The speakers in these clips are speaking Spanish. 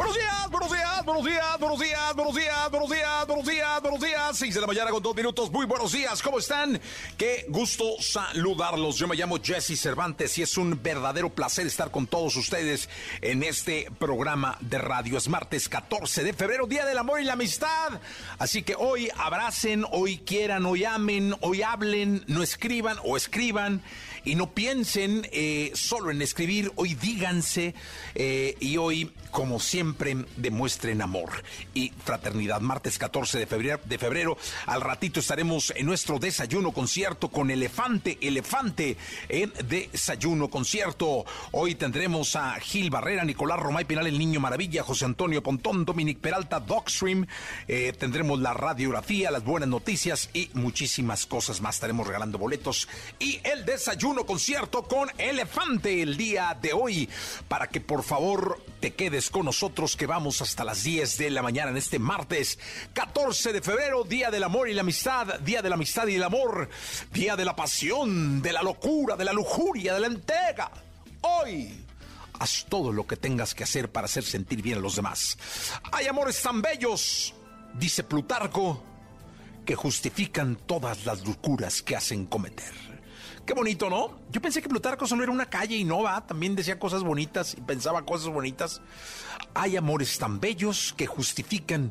Buenos días, buenos días, buenos días, buenos días, buenos días, buenos días, buenos días, buenos días. Seis de la mañana con dos minutos. Muy buenos días, ¿cómo están? Qué gusto saludarlos. Yo me llamo Jesse Cervantes y es un verdadero placer estar con todos ustedes en este programa de radio. Es martes 14 de febrero, Día del Amor y la Amistad. Así que hoy abracen, hoy quieran, hoy amen, hoy hablen, no escriban o escriban y no piensen eh, solo en escribir, hoy díganse eh, y hoy, como siempre, demuestren amor y fraternidad. Martes 14 de febrero, de febrero, al ratito estaremos en nuestro desayuno concierto con Elefante, Elefante en desayuno concierto. Hoy tendremos a Gil Barrera, Nicolás Romay Pinal, el Niño Maravilla, José Antonio Pontón, Dominic Peralta, Dogstream. Eh, tendremos la radiografía, las buenas noticias y muchísimas cosas más. Estaremos regalando boletos y el desayuno uno concierto con Elefante el día de hoy. Para que por favor te quedes con nosotros que vamos hasta las 10 de la mañana en este martes 14 de febrero, Día del Amor y la Amistad, Día de la Amistad y el Amor, Día de la Pasión, de la locura, de la lujuria, de la entrega. Hoy haz todo lo que tengas que hacer para hacer sentir bien a los demás. Hay amores tan bellos, dice Plutarco, que justifican todas las locuras que hacen cometer. Qué bonito, ¿no? Yo pensé que Plutarco solo era una calle y no va, también decía cosas bonitas y pensaba cosas bonitas. Hay amores tan bellos que justifican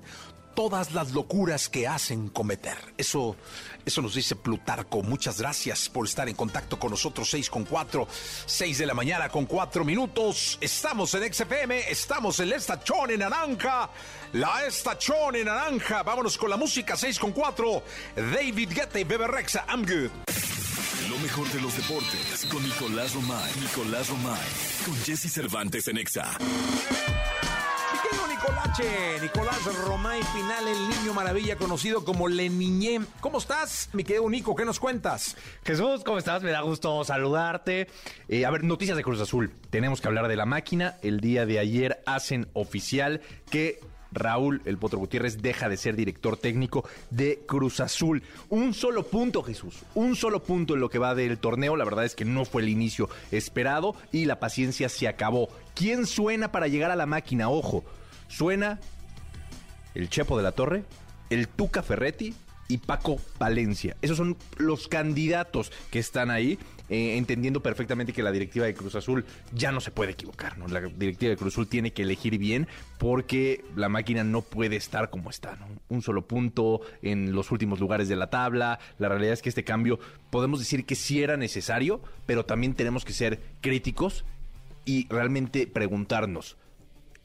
todas las locuras que hacen cometer. Eso, eso nos dice Plutarco. Muchas gracias por estar en contacto con nosotros. 6 con 4, 6 de la mañana con 4 minutos. Estamos en XFM, estamos en la estación en naranja. La estación en naranja. Vámonos con la música. 6 con 4. David Guetta y Bebe Rexa. I'm good. Lo mejor de los deportes con Nicolás Romay. Nicolás Romay. Con Jesse Cervantes en Exa. Mi querido Nicolache, Nicolás Romay Pinal, el niño maravilla conocido como Le Niñé. ¿Cómo estás, mi querido Nico? ¿Qué nos cuentas? Jesús, ¿cómo estás? Me da gusto saludarte. Eh, a ver, noticias de Cruz Azul. Tenemos que hablar de la máquina. El día de ayer hacen oficial que Raúl El Potro Gutiérrez deja de ser director técnico de Cruz Azul. Un solo punto, Jesús. Un solo punto en lo que va del torneo. La verdad es que no fue el inicio esperado y la paciencia se acabó. ¿Quién suena para llegar a la máquina? Ojo, suena el Chepo de la Torre, el Tuca Ferretti y Paco Palencia. Esos son los candidatos que están ahí, eh, entendiendo perfectamente que la directiva de Cruz Azul ya no se puede equivocar, ¿no? La directiva de Cruz Azul tiene que elegir bien porque la máquina no puede estar como está, ¿no? Un solo punto en los últimos lugares de la tabla. La realidad es que este cambio podemos decir que sí era necesario, pero también tenemos que ser críticos y realmente preguntarnos,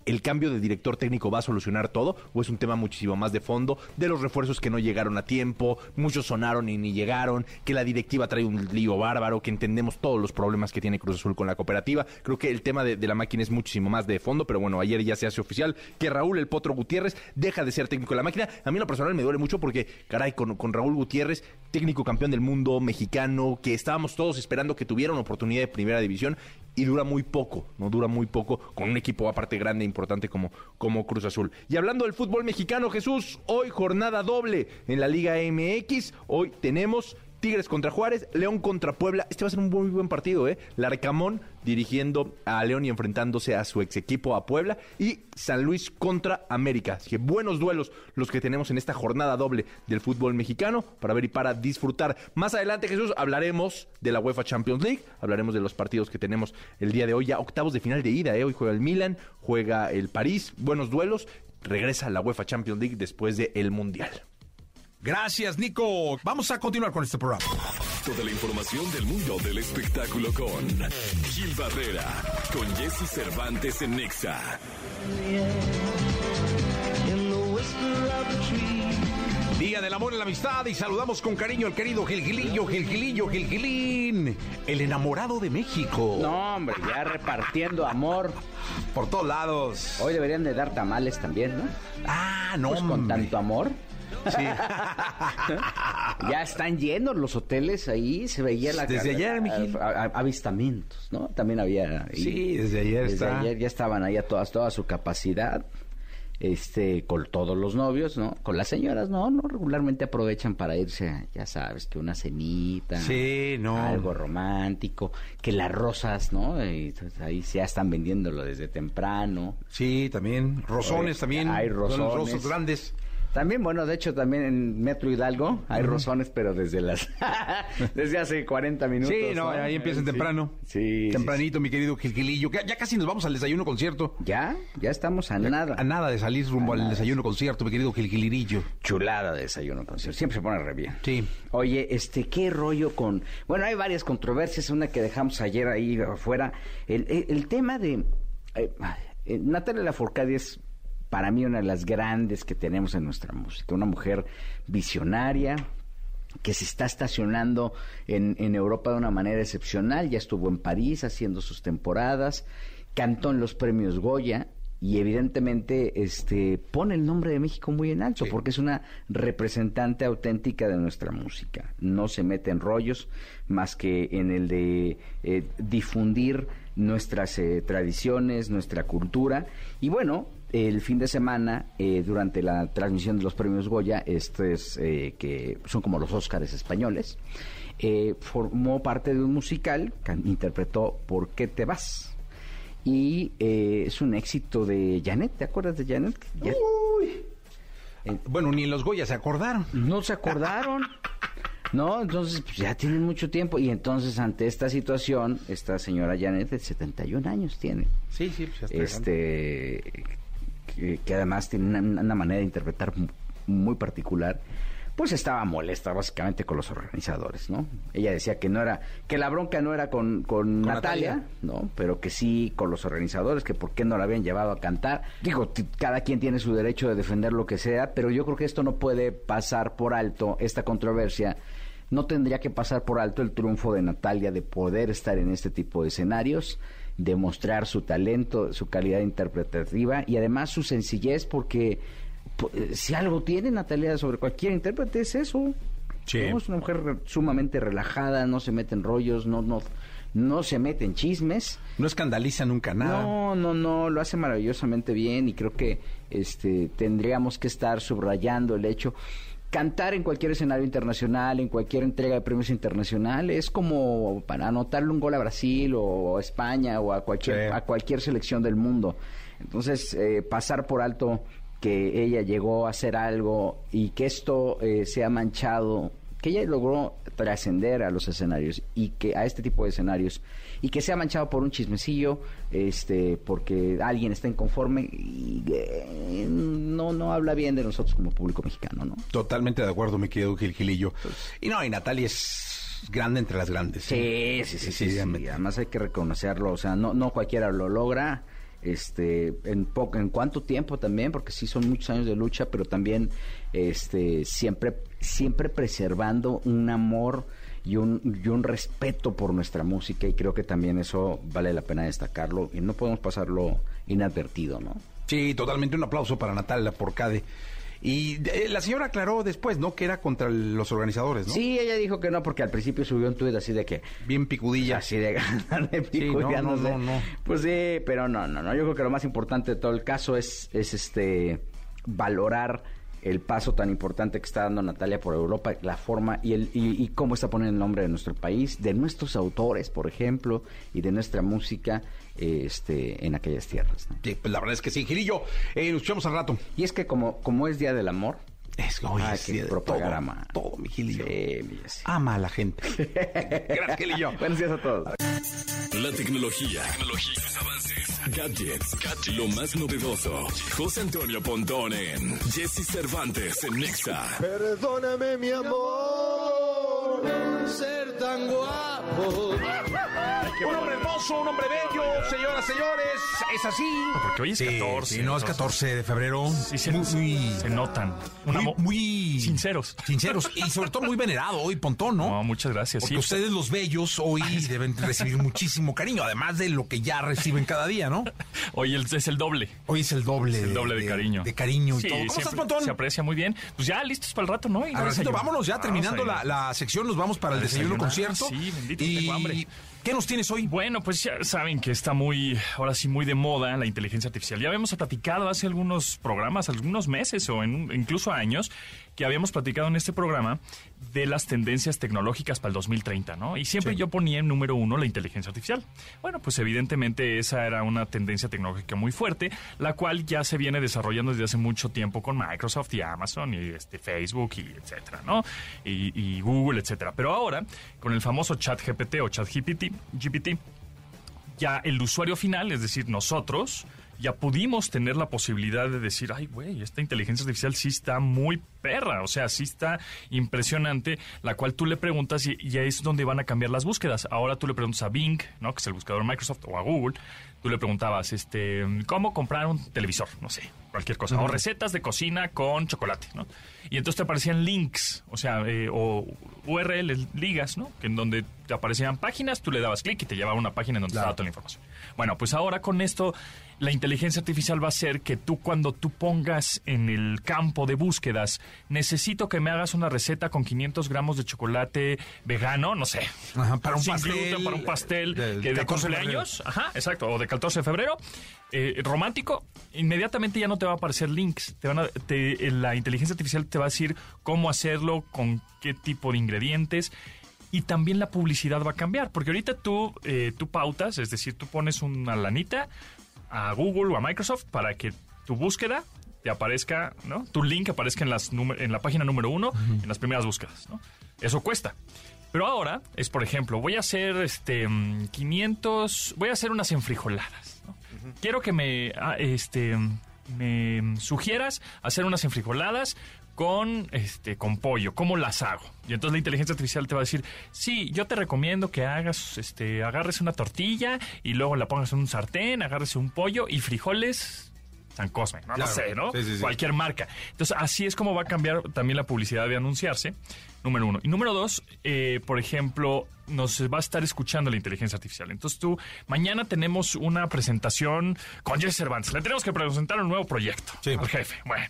¿El cambio de director técnico va a solucionar todo o es un tema muchísimo más de fondo de los refuerzos que no llegaron a tiempo, muchos sonaron y ni llegaron, que la directiva trae un lío bárbaro, que entendemos todos los problemas que tiene Cruz Azul con la cooperativa? Creo que el tema de, la máquina es muchísimo más de fondo, pero bueno, ayer ya se hace oficial que Raúl El Potro Gutiérrez deja de ser técnico de la máquina. A mí en lo personal me duele mucho porque, caray, con, con Raúl Gutiérrez, técnico campeón del mundo mexicano, que estábamos todos esperando que tuviera una oportunidad de primera división y dura muy poco, no dura muy poco con un equipo aparte grande e importante como, como Cruz Azul. Y hablando del fútbol mexicano, Jesús, hoy jornada doble en la Liga MX, hoy tenemos Tigres contra Juárez, León contra Puebla. Este va a ser un muy buen partido, ¿eh? Larcamón dirigiendo a León y enfrentándose a su ex equipo, a Puebla. Y San Luis contra América. Así que buenos duelos los que tenemos en esta jornada doble del fútbol mexicano para ver y para disfrutar. Más adelante, Jesús, hablaremos de la UEFA Champions League. Hablaremos de los partidos que tenemos el día de hoy. Ya octavos de final de ida, ¿eh? Hoy juega el Milan, juega el París. Buenos duelos. Regresa a la UEFA Champions League después del Mundial. Gracias, Nico. Vamos a continuar con este programa. Toda la información del mundo del espectáculo con Gil Barrera, con Jesse Cervantes en Nexa. Día del Amor y la Amistad y saludamos con cariño al querido Gilgilillo, Gilgilillo, Gilgilín, el enamorado de México. No, hombre, ya repartiendo amor. Por todos lados. Hoy deberían de dar tamales también, ¿no? Ah, no, Pues con tanto amor. Sí. Ya están llenos los hoteles ahí, se veía la Desde ayer, avistamientos, ¿no? También había ahí. Sí, desde ayer Desde está. ayer ya estaban ahí a todas, toda su capacidad. Este, con todos los novios, ¿no? Con las señoras, no, no, regularmente aprovechan para irse, ya sabes, que una cenita. Sí, no. Algo romántico, que las rosas, ¿no? Y, entonces, ahí ya están vendiéndolo desde temprano. Sí, también. Rosones también. hay Son los rosones. rosos grandes. También, bueno, de hecho, también en Metro Hidalgo hay rosones, pero desde las... desde hace 40 minutos. Sí, no, ahí empiezan Sí. temprano. Sí. sí, Tempranito, mi querido Gilgilillo. Ya, ya casi nos vamos al desayuno concierto. Ya, ya estamos a nada. A nada de salir rumbo A al nada. desayuno concierto, mi querido Gilgilirillo. Chulada de desayuno concierto. Siempre se pone re bien. Sí. Oye, este, ¿qué rollo con...? Bueno, hay varias controversias, una que dejamos ayer ahí afuera. El, el- el tema de... eh, eh, Natalia Lafourcade es para mí una de las grandes que tenemos en nuestra música. Una mujer visionaria, que se está estacionando en, en Europa de una manera excepcional. Ya estuvo en París haciendo sus temporadas, cantó en los premios Goya y evidentemente este pone el nombre de México muy en alto Sí. porque es una representante auténtica de nuestra música. No se mete en rollos más que en el de eh, difundir nuestras eh, tradiciones, nuestra cultura y bueno, el fin de semana, eh, durante la transmisión de los premios Goya, estos eh, que son como los Óscares españoles, eh, formó parte de un musical, can- interpretó ¿Por qué te vas? Y eh, es un éxito de Janet, ¿te acuerdas de Janet? Ya- Bueno, ni los Goya se acordaron. no se acordaron. No, entonces pues, ya tienen mucho tiempo. Y entonces, ante esta situación, esta señora Janet, de 71 años tiene. Sí, sí, pues ya está este que, que además tiene una, una manera de interpretar mu- muy particular pues estaba molesta básicamente con los organizadores, ¿no? Ella decía que no era, que la bronca no era con, con, Natalia, Natalia. ¿no? Pero que sí con los organizadores, que por qué no la habían llevado a cantar. Digo, cada quien tiene su derecho de defender lo que sea, pero yo creo que esto no puede pasar por alto, esta controversia, no tendría que pasar por alto el triunfo de Natalia de poder estar en este tipo de escenarios, demostrar su talento, su calidad interpretativa y además su sencillez, porque po- eh, si algo tiene Natalia sobre cualquier intérprete es eso. Sí. ¿no? Es una mujer sumamente relajada, no se mete en rollos, no, no, no se mete en chismes. No escandaliza nunca nada. No, no, no, lo hace maravillosamente bien y creo que este tendríamos que estar subrayando el hecho cantar en cualquier escenario internacional, en cualquier entrega de premios internacionales, es como para anotarle un gol a Brasil o a España o a cualquier Sí. a cualquier selección del mundo. Entonces, eh, pasar por alto que ella llegó a hacer algo y que esto eh, se ha manchado, que ella logró trascender a los escenarios y que a este tipo de escenarios y que se ha manchado por un chismecillo, este, porque alguien está inconforme y eh, no no habla bien de nosotros como público mexicano, ¿no? Totalmente de acuerdo, mi querido Gilgilillo. Y no, y Natalia es grande entre las grandes. Sí, sí, sí, sí, sí. realmente. Además hay que reconocerlo, o sea, no, no cualquiera lo logra. Este, en poco, en cuánto tiempo también, porque sí son muchos años de lucha, pero también, este, siempre, siempre preservando un amor y un, y un respeto por nuestra música y creo que también eso vale la pena destacarlo y no podemos pasarlo inadvertido, ¿no? Sí, totalmente un aplauso para Natalia Porcade. Y eh, la señora aclaró después, ¿no? Que era contra los organizadores, ¿no? Sí, ella dijo que no, porque al principio subió un tuit así de que, Bien picudilla. Así de de Sí, no, picudeándose. no, no, no. Pues sí, pero no, no, no. Yo creo que lo más importante de todo el caso es, es este valorar el paso tan importante que está dando Natalia por Europa, la forma y el y, y cómo está poniendo el nombre de nuestro país, de nuestros autores, por ejemplo, y de nuestra música este en aquellas tierras. ¿no? Sí, pues la verdad es que sí. Gilillo, eh, nos escuchamos al rato. Y es que como como es Día del Amor, Es que hoy hay es que propagar todo, ama- todo, mi Gilillo. Sí, mi. Ama a la gente. Gracias, Gilillo. Buenos días a todos. La tecnología, tecnología, avances, gadgets, gadgets, lo más novedoso. José Antonio Pontón en Jesse Cervantes en Nexa. Perdóname mi amor tan guapo. Un hombre hermoso un hombre bello, señoras, señores. Es así. Porque hoy es 14. Sí, no, es 14 de febrero. Sí, se, muy, se notan. Una muy, muy, sinceros. Sinceros. Y sobre todo muy venerado hoy, Pontón, ¿no? No, muchas gracias. Porque ustedes, los bellos, hoy deben recibir muchísimo cariño, además de lo que ya reciben cada día, ¿no? Hoy es el doble. Hoy es el doble. Es el doble de, cariño. De, cariño y todo. ¿Cómo estás, Pontón? Se aprecia muy bien. Pues ya listos para el rato, ¿no? Y vámonos ya, terminando la, la, sección, nos vamos para el desayuno concierto. Sí, bendito, y... tengo hambre. ¿Qué nos tienes hoy? Bueno, pues ya saben que está muy, ahora sí, muy de moda la inteligencia artificial. Ya habíamos platicado hace algunos programas, algunos meses o en, incluso años, que habíamos platicado en este programa de las tendencias tecnológicas para el 2030, ¿no? Y siempre yo ponía en número uno la inteligencia artificial. Bueno, pues evidentemente esa era una tendencia tecnológica muy fuerte, la cual ya se viene desarrollando desde hace mucho tiempo con Microsoft y Amazon y este Facebook y etcétera, ¿no? Y, y Google, etcétera. Pero ahora, con el famoso chat GPT o chat GPT, GPT, ya el usuario final, es decir, nosotros, ya pudimos tener la posibilidad de decir, ay, güey, esta inteligencia artificial sí está muy perra, o sea, sí está impresionante, la cual tú le preguntas y es donde van a cambiar las búsquedas. Ahora tú le preguntas a Bing, ¿no? que es el buscador de Microsoft, o a Google, tú le preguntabas, este, ¿cómo comprar un televisor? No sé, cualquier cosa. O recetas de cocina con chocolate, ¿no? Y entonces te aparecían links, o sea, eh, o URL, ligas, ¿no? Que en donde te aparecían páginas, tú le dabas clic y te llevaba a una página en donde estaba toda la información. Bueno, pues ahora con esto la inteligencia artificial va a ser que tú cuando tú pongas en el campo de búsquedas, necesito que me hagas una receta con 500 gramos de chocolate vegano, no sé, para un pastel, para un pastel de, de, cumpleaños, ajá, exacto, o de 14 de febrero, eh, romántico, inmediatamente ya no te va a aparecer links, te van a, la inteligencia artificial te va a decir cómo hacerlo, con qué tipo de ingredientes y también la publicidad va a cambiar, porque ahorita tú, eh, tú pautas, es decir, tú pones una lanita, a Google o a Microsoft para que tu búsqueda te aparezca, ¿no? Tu link aparezca en, las en la página número uno, en las primeras búsquedas, ¿no? Eso cuesta. Pero ahora es, por ejemplo, voy a hacer este 500, voy a hacer unas enfrijoladas. ¿No? Quiero que me, ah, este, me sugieras hacer unas enfrijoladas con este con pollo, ¿cómo las hago? Y entonces la inteligencia artificial te va a decir, sí, yo te recomiendo que hagas, este, agarres una tortilla y luego la pongas en un sartén, agarres un pollo y frijoles San Cosme, no, sé, ¿no? Cualquier marca. Entonces, así es como va a cambiar también la publicidad de anunciarse, número uno. Y número dos, eh, por ejemplo, nos va a estar escuchando la inteligencia artificial. Entonces tú, mañana tenemos una presentación con Jesse Cervantes. Le tenemos que presentar un nuevo proyecto al jefe. Bueno,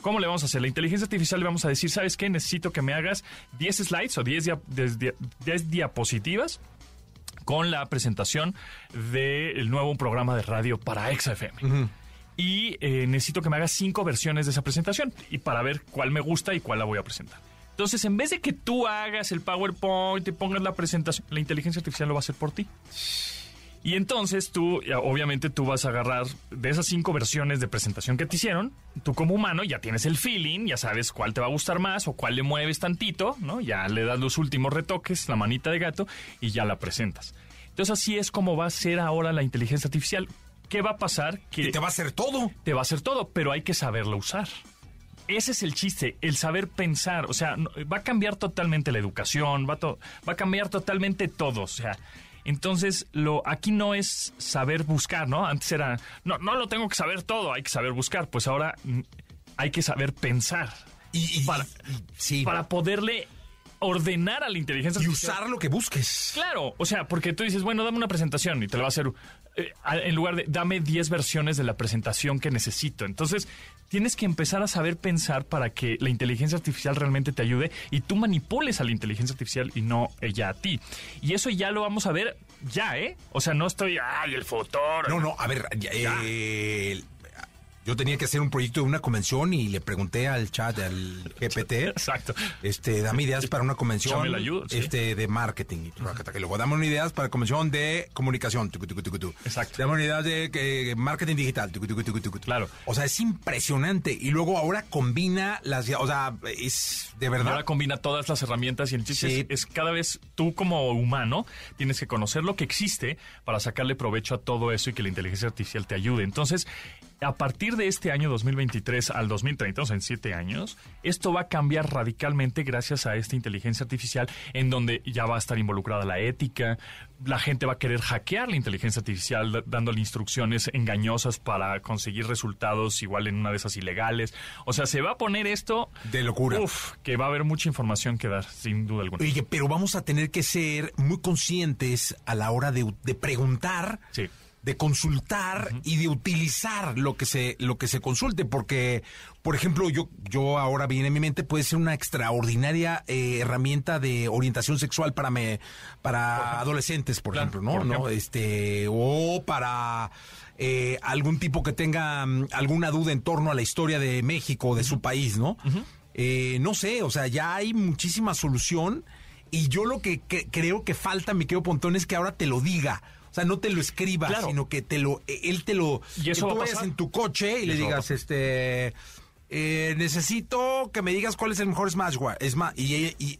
¿Cómo le vamos a hacer? La inteligencia artificial le vamos a decir, ¿sabes qué? Necesito que me hagas 10 slides o 10, 10, diapositivas con la presentación del nuevo programa de radio para XFM. Y eh, necesito que me hagas cinco versiones de esa presentación y para ver cuál me gusta y cuál la voy a presentar. Entonces, en vez de que tú hagas el PowerPoint y pongas la presentación, la inteligencia artificial lo va a hacer por ti. Y entonces tú, obviamente tú vas a agarrar de esas cinco versiones de presentación que te hicieron, tú como humano ya tienes el feeling, ya sabes cuál te va a gustar más o cuál le mueves tantito, ¿no? Ya le das los últimos retoques, la manita de gato y ya la presentas. Entonces así es como va a ser ahora la inteligencia artificial. ¿Qué va a pasar? Que te va a hacer todo. Te va a hacer todo, pero hay que saberlo usar. Ese es el chiste, el saber pensar. O sea, va a cambiar totalmente la educación, va, va a cambiar totalmente todo. O sea, entonces, lo aquí no es saber buscar, ¿no? Antes era, no, no lo tengo que saber todo, hay que saber buscar. Pues ahora hay que saber pensar. Y, para, sí. para poderle ordenar a la inteligencia y usar lo que busques. Claro, o sea, porque tú dices, bueno, dame una presentación y te la va a hacer eh, en lugar de dame 10 versiones de la presentación que necesito. Entonces, tienes que empezar a saber pensar para que la inteligencia artificial realmente te ayude y tú manipules a la inteligencia artificial y no ella a ti. Y eso ya lo vamos a ver ya, ¿eh? O sea, no estoy, ay, el futuro. No, no, a ver, eh, yo tenía que hacer un proyecto de una convención y le pregunté al chat, al GPT. Exacto. Este, dame ideas para una convención. la ayuda, Este, de marketing. Y luego dame ideas para convención de comunicación. Exacto. Dame ideas de marketing digital. Claro. O sea, es impresionante. Y luego ahora combina las, o sea, es de verdad. Ahora combina todas las herramientas y el chiste es, cada vez tú como humano tienes que conocer lo que existe para sacarle provecho a todo eso y que la inteligencia artificial te ayude. Entonces, a partir de este año 2023 al 2030, o sea, en siete años, esto va a cambiar radicalmente gracias a esta inteligencia artificial en donde ya va a estar involucrada la ética, la gente va a querer hackear la inteligencia artificial dándole instrucciones engañosas para conseguir resultados igual en una de esas ilegales. O sea, se va a poner esto... De locura. Uf, que va a haber mucha información que dar, sin duda alguna. Oye, pero vamos a tener que ser muy conscientes a la hora de, de preguntar, Sí. De consultar y de utilizar lo que se lo que se consulte, porque, por ejemplo, yo yo ahora viene en mi mente puede ser una extraordinaria eh, herramienta de orientación sexual para me para adolescentes, por Claro, ejemplo, ¿no? por ¿no? ejemplo. Este o para eh, algún tipo que tenga mm, alguna duda en torno a la historia de México, de su país, ¿no? Eh, no sé, o sea, ya hay muchísima solución y yo lo que, que- creo que falta, mi querido Pontón, es que ahora te lo diga. O sea, no te lo escriba, Claro. sino que te lo, eh, él te lo, Y eso que tú vayas pasar. en tu coche y, Y le digas, este, eh, necesito que me digas cuál es el mejor smartwatch, Sma- y, y,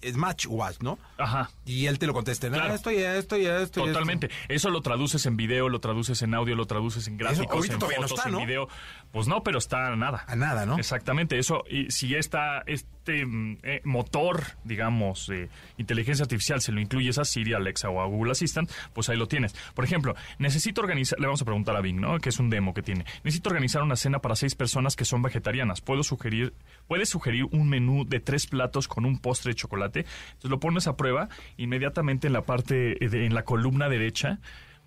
¿no? Ajá. Y él te lo conteste, ¿no? Claro. Esto y esto y esto. y esto. Totalmente. Eso lo traduces en video, lo traduces en audio, lo traduces en gráficos, en todavía no fotos, está, en ¿no? video. Pues no, pero está a nada. A nada, ¿no? Exactamente. Eso, y si esta, este mm, eh, motor, digamos, inteligencia artificial, se lo incluyes a Siri, Alexa o a Google Assistant, pues ahí lo tienes. Por ejemplo, necesito organizar, le vamos a preguntar a Bing, ¿no? Que es un demo que tiene. Necesito organizar una cena para seis personas que son vegetarianas. Puedo sugerir, puedes sugerir un menú de tres platos con un postre de chocolate. Entonces lo pones a prueba inmediatamente en la parte, de- en la columna derecha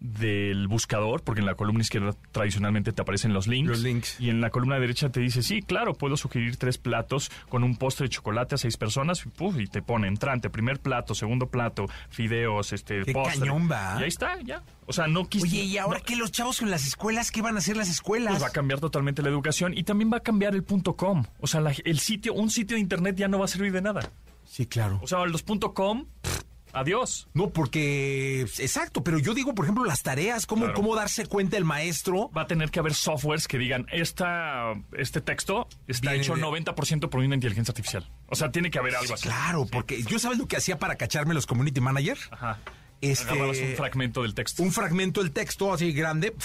del buscador, porque en la columna izquierda tradicionalmente te aparecen los links. Los links. Y en la columna derecha te dice, sí, claro, puedo sugerir tres platos con un postre de chocolate a seis personas. Y, puf, y te pone entrante, primer plato, segundo plato, fideos, este, Qué postre. cañón va. Y ahí está, ya. O sea, no quis- Oye, ¿y ahora no- qué los chavos en las escuelas? ¿Qué van a hacer las escuelas? pues va a cambiar totalmente la educación y también va a cambiar el punto .com. O sea, la- el sitio, un sitio de internet ya no va a servir de nada. Sí, claro. O sea, los punto .com, pff, adiós. No, porque, exacto, pero yo digo, por ejemplo, las tareas, cómo, Claro. cómo darse cuenta el maestro. Va a tener que haber softwares que digan, esta, este texto está Viene hecho de- 90% por una inteligencia artificial. O sea, tiene que haber algo así. Claro, porque yo sabes lo que hacía para cacharme los community manager. Ajá. Este, Agarrabas un fragmento del texto. un fragmento del texto así grande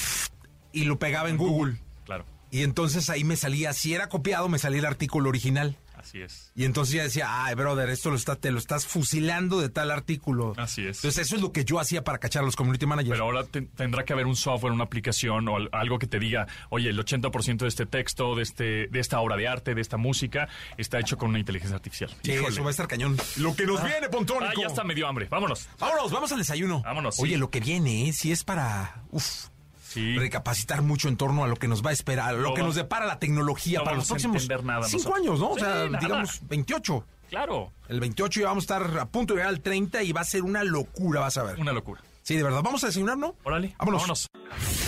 y lo pegaba en Google. Claro, Y entonces ahí me salía, si era copiado, me salía el artículo original. Así es. Y entonces ya decía, ay, brother, esto lo está, te lo estás fusilando de tal artículo. Así es. Entonces eso es lo que yo hacía para cachar a los community managers. Pero ahora te- tendrá que haber un software, una aplicación o al- algo que te diga, oye, el 80% de este texto, de, este, de esta obra de arte, de esta música, está hecho con una inteligencia artificial. Sí, Híjole. eso va a estar cañón. Lo que nos viene, Ah, Pontónico. ya está medio hambre. Vámonos. Vámonos, vamos al desayuno. Vámonos, Oye, sí. lo que viene, ¿eh? si es para uf, Sí. recapacitar mucho en torno a lo que nos va a esperar, lo No que va- nos depara la tecnología no para los próximos nada cinco nosotros. años, ¿no? O sea, nada. digamos 28. Claro. El 28 ya vamos a estar a punto de llegar al 30 y va a ser una locura, vas a ver. Una locura. Sí, de verdad. Vamos a desayunar, ¿no? Órale. Vámonos. Vámonos.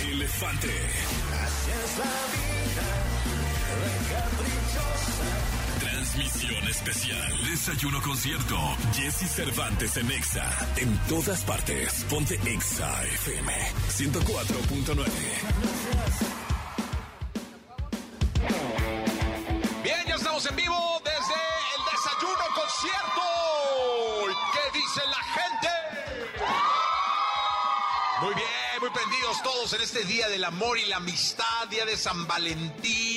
Elefante. Transmisión Desayuno concierto. Jesse Cervantes en Exa. En todas partes. Ponte Exa FM 104.9. Bien, ya estamos en vivo desde el desayuno concierto. ¿Qué dice la gente? Muy bien, muy prendidos todos en este día del amor y la amistad, día de San Valentín.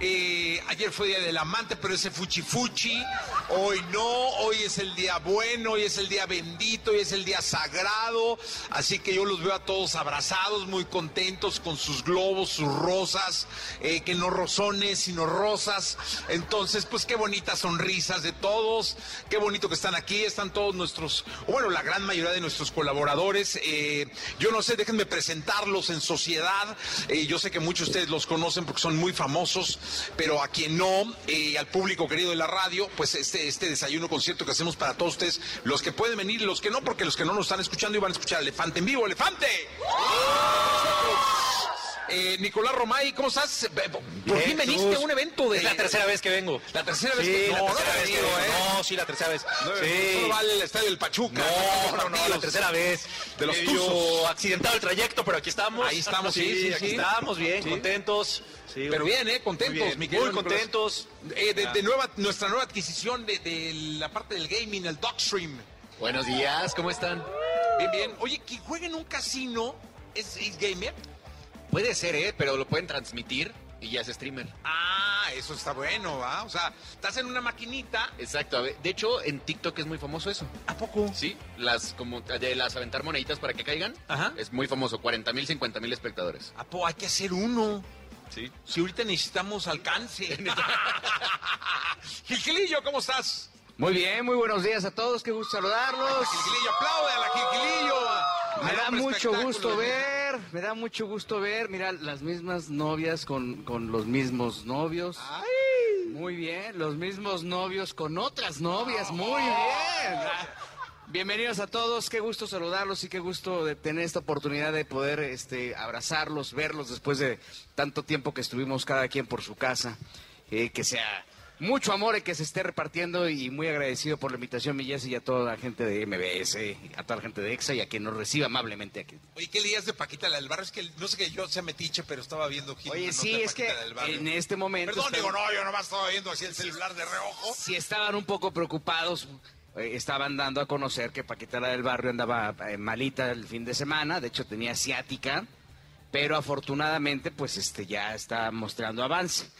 Eh, ayer fue día del amante, pero ese fuchi fuchi. Hoy no, hoy es el día bueno, hoy es el día bendito, hoy es el día sagrado. Así que yo los veo a todos abrazados, muy contentos con sus globos, sus rosas, eh, que no rosones, sino rosas. Entonces, pues qué bonitas sonrisas de todos, qué bonito que están aquí, están todos nuestros, bueno, la gran mayoría de nuestros colaboradores. Eh, yo no sé, déjenme presentarlos en sociedad. Eh, yo sé que muchos de ustedes los conocen porque son muy famosos, pero a quien no, eh, al público querido de la radio, pues este, este desayuno concierto que hacemos para todos ustedes, los que pueden venir y los que no, porque los que no nos están escuchando iban a escuchar Elefante en vivo. ¡Elefante! Eh, Nicolás Romay, ¿cómo estás? Por fin veniste a un evento de... Es la tercera vez que vengo. La tercera vez que... la No, no, vengo. ¿eh? No, sí, la tercera vez. No, Sí. Solo va al estadio del Pachuca. No, no, no, la tercera vez. De los Tuzos. accidentado el trayecto, pero aquí estamos. Ahí estamos, sí, sí, aquí estamos, bien, contentos. Pero bien, ¿eh? Contentos, Muy, muy contentos. Eh, de, de nueva, nuestra nueva adquisición de, de la parte del gaming, el Dogstream. Buenos días, ¿cómo están? Bien, bien. Oye, que juega en un casino, ¿es, es gamer? Puede ser, ¿eh? Pero lo pueden transmitir. y ya es streamer. Ah, eso está bueno, ¿va? O sea, estás en una maquinita. Exacto. De hecho, en TikTok es muy famoso eso. ¿A poco? Sí, las como de las aventar moneditas para que caigan. Ajá. Es muy famoso, 40 mil, 50 mil espectadores. ¿A po- hay que hacer uno. Sí. Si ahorita necesitamos alcance. Gilgilillo, ¿cómo estás? Muy bien, muy buenos días a todos, qué gusto saludarlos. Gilgilillo, aplaude a la Gilgilillo. Me da mucho gusto ver, me da mucho gusto ver, mira, las mismas novias con, con los mismos novios. Muy bien, los mismos novios con otras novias, muy bien. Ah, Bienvenidos a todos, qué gusto saludarlos y qué gusto de tener esta oportunidad de poder este, abrazarlos, verlos después de tanto tiempo que estuvimos cada quien por su casa. Eh, que sea mucho amor que se esté repartiendo y muy agradecido por la invitación, mi y a toda la gente de MBS, a toda la gente de EXA y a quien nos reciba amablemente aquí. Oye, ¿qué leías de Paquita la del barrio? Es que no sé que yo sea metiche, pero estaba viendo Gil, Oye, sí, es que en este momento... Perdón, digo, no, yo nomás estaba viendo así el celular de reojo. si estaban un poco preocupados, eh, estaban dando a conocer que Paquita la del Barrio andaba eh, malita el fin de semana, de hecho tenía ciática, pero afortunadamente pues este ya está mostrando avance.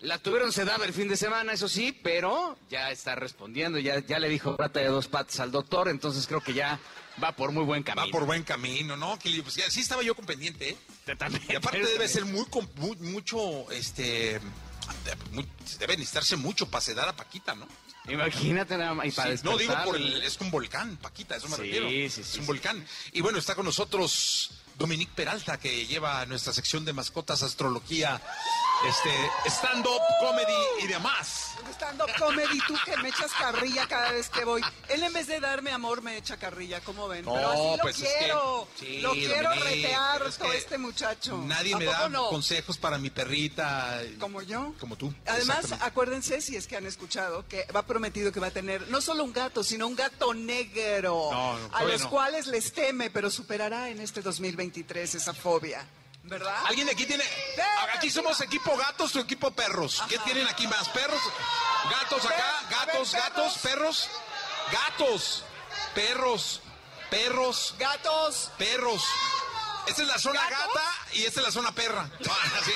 La tuvieron sedada el fin de semana, eso sí, pero ya está respondiendo, ya, ya le dijo rata de dos patas al doctor, entonces creo que ya va por muy buen camino. Va por buen camino, ¿no? Gilillo, pues ya, sí estaba yo con pendiente, ¿eh? También- Y aparte debe ser muy, muy- mucho, este... muy- debe necesitarse mucho para sedar a Paquita, ¿no? Imagínate nada más. y para Sí, no digo por el, es un volcán, Paquita, eso me Sí, refiero. sí, es un volcán. Y bueno, está con nosotros Dominique Peralta, que lleva nuestra sección de mascotas, astrología, este, stand-up, comedy y demás. Stand-up comedy, tú que me echas carrilla cada vez que voy. Él en vez de darme amor me echa carrilla, ¿cómo ven? No, Pero así lo pues es que- quiero. sí, lo quiero Dominique, retear es que este muchacho. Nadie ¿A me da no? consejos para mi perrita. Como yo. Como tú. Además, acuérdense, si es que han escuchado, que va prometido que va a tener no solo un gato, sino un gato negro. No, a los cuales les teme, pero superará en este 2023 esa fobia. ¿Verdad? ¿Alguien de aquí tiene? Aquí somos equipo gatos o equipo perros. ¿Qué tienen aquí más? ¿Perros? ¿Gatos acá? Ver, ¿Gatos, gatos, perros? Gatos, perros, perros, Gatos. perros. Esta es la zona ¿Gatos? gata y esta es la zona perra. No, así.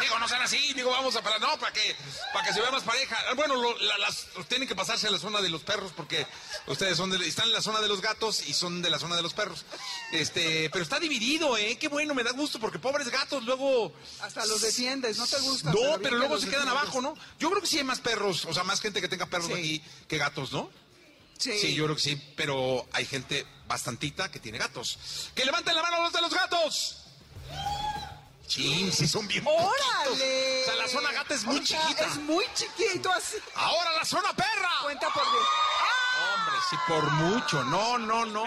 Digo, no sean así, digo, vamos a para no, para que para que se vea más pareja. Bueno, lo- la- las tienen que pasarse a la zona de los perros porque ustedes son de, están en la zona de los gatos y son de la zona de los perros. Este, pero está dividido, eh, qué bueno, me da gusto porque pobres gatos luego Hasta los defiendes, ¿no te gusta? No, pero luego se quedan abajo, ¿no? Yo creo que sí hay más perros, o sea, más gente que tenga perros Sí. aquí que gatos, ¿no? Sí. Sí, yo creo que sí, pero hay gente bastantita que tiene gatos. ¡Que levanten la mano los de los gatos! Chin, sí son bien poquitos. ¡Órale! O sea, la zona gata es muy O sea, chiquita. Es muy chiquito así. ¡Ahora la zona perra! Cuenta por diez. Hombre, sí, por mucho. No, no, no.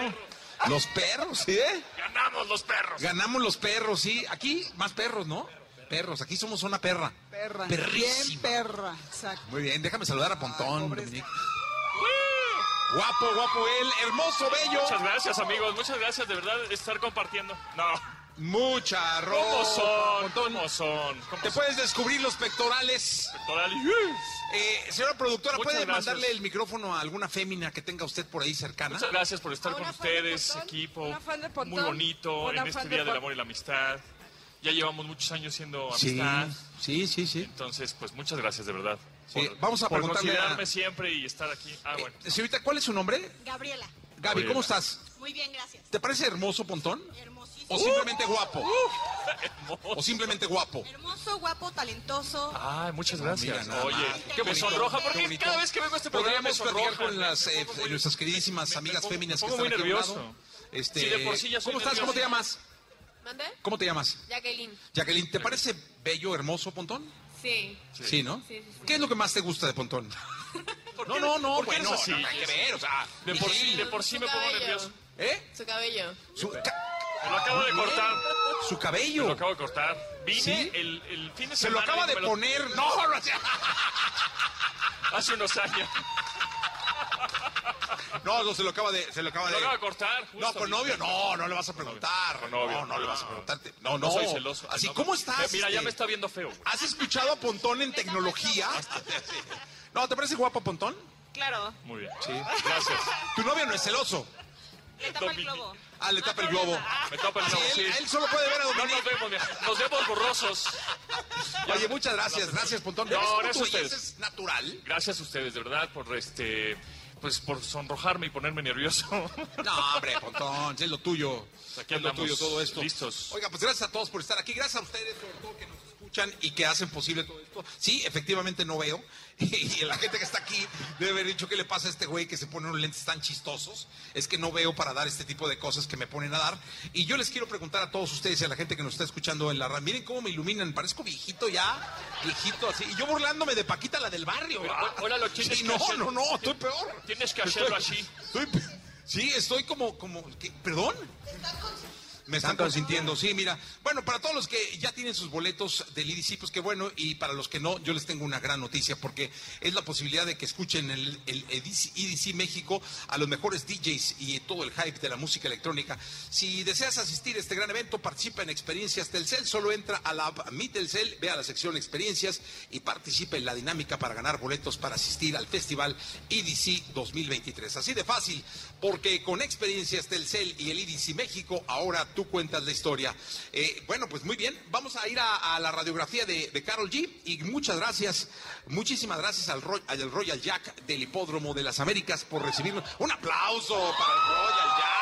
Los perros, ¿sí? eh? ¡Ganamos los perros! Ganamos los perros, sí. Aquí más perros, ¿no? Perros, aquí somos zona perra. Perra. Perrísima. Bien perra. Exacto. Muy bien, déjame saludar a Pontón, Dominique. Guapo, guapo él, hermoso, bello. Muchas gracias, amigos. Muchas gracias de verdad estar compartiendo. No. Mucha ¿Cómo ropa. son? ¿Cómo son? ¿Cómo Te son? puedes descubrir los pectorales. Pectoral. Eh, señora productora, Muchas ¿puede gracias. mandarle el micrófono a alguna fémina que tenga usted por ahí cercana? Muchas gracias por estar con ustedes, Pontón, equipo. Pontón, Muy bonito en este de Día del Amor y la Amistad. Ya llevamos muchos años siendo amistad. sí, sí, sí. Entonces, pues muchas gracias de verdad. Sí, vamos a por preguntarle a- considerarme siempre y estar aquí. Ah, bueno. Eh, señorita, ¿cuál es su nombre? Gabriela. Gaby, ¿cómo estás? Muy bien, gracias. ¿Te parece hermoso, Pontón? Hermosísimo. ¿O simplemente guapo? ¿O simplemente guapo? Hermoso, guapo, talentoso. Ay, muchas gracias. Mira, Oye, más. qué me sonroja porque cada vez que vengo a este programa me Podríamos platicar sonroja. con las, eh, nuestras queridísimas amigas pongo- féminas me que están muy aquí nervioso. lado. Este, Sí, de por sí ya soy ¿Cómo estás? ¿Cómo te llamas? ¿Mande? ¿Cómo te llamas? Jacqueline. Jacqueline, ¿te parece bello, hermoso Pontón? Sí. Sí, ¿no? Sí, sí, sí. ¿Qué es lo que más te gusta de Pontón? ¿Por No, no, no, por qué bueno, eres así? no hay que ver, o sea, De por sí, de por sí me pongo nervioso. ¿Eh? Su cabello. Su, ca- Me lo acabo de cortar. su Me lo cabello. acabo de cortar. Vine ¿Sí? el, el fin de Se lo semana. acaba de poner. No, no, Hace unos años. no, no, se lo acaba de, se lo acaba de. lo acabo de cortar. justo No, con novio, no, no le vas a preguntar. Con novio. No, no le vas a preguntar. No, no, No soy celoso. Así, No, ¿cómo no. estás? Mira, ya este? me está viendo feo. güey. ¿Has escuchado a Pontón en tecnología? No, ¿te parece guapo Pontón? Claro. Muy bien. Sí. Gracias. Tu novio no es celoso. Le tapa el globo. Ah, le tapa el globo. Me tapa el globo, él, sí. él solo puede ver a No Dominique. nos vemos. Nos vemos borrosos. Oye, muchas gracias, gracias, Pontón. No, ¿Ves cómo gracias a ustedes. es natural? Gracias a ustedes, de verdad, por este. Pues por sonrojarme y ponerme nervioso. No, hombre, Pontón, es lo tuyo. Aquí es lo tuyo todo esto. listos. Oiga, pues gracias a todos por estar aquí. Gracias a ustedes, sobre todo, que nos escuchan y que hacen posible todo esto. Sí, efectivamente no veo. Y la gente que está aquí debe haber dicho qué le pasa a este güey que se pone unos lentes tan chistosos. Es que no veo para dar este tipo de cosas que me ponen a dar. Y yo les quiero preguntar a todos ustedes y a la gente que nos está escuchando en la radio. Miren cómo me iluminan. Parezco viejito ya. Viejito así. Y yo burlándome de Paquita, la del barrio. Ahora lo tienes Sí, que no, hacer. no, no, estoy peor. Tienes que hacerlo Estoy- así. estoy- sí, estoy como, como, ¿qué? ¿perdón? Me están consintiendo, sí, mira. Bueno, para todos los que ya tienen sus boletos del IDC, pues qué bueno. Y para los que no, yo les tengo una gran noticia porque es la posibilidad de que escuchen el, el EDC, EDC México a los mejores DJs y todo el hype de la música electrónica. Si deseas asistir a este gran evento, participa en Experiencias Telcel. Solo entra a la app Mi Telcel, ve a la sección Experiencias y participa en la dinámica para ganar boletos para asistir al festival EDC 2023. Así de fácil, porque con Experiencias Telcel y el EDC México, ahora tú cuentas la historia. Eh, bueno, pues muy bien, vamos a ir a, la radiografía de, de Carol G. Y muchas gracias, muchísimas gracias al, al Royal Jack del Hipódromo de las Américas por recibirnos. Un aplauso para el Royal Jack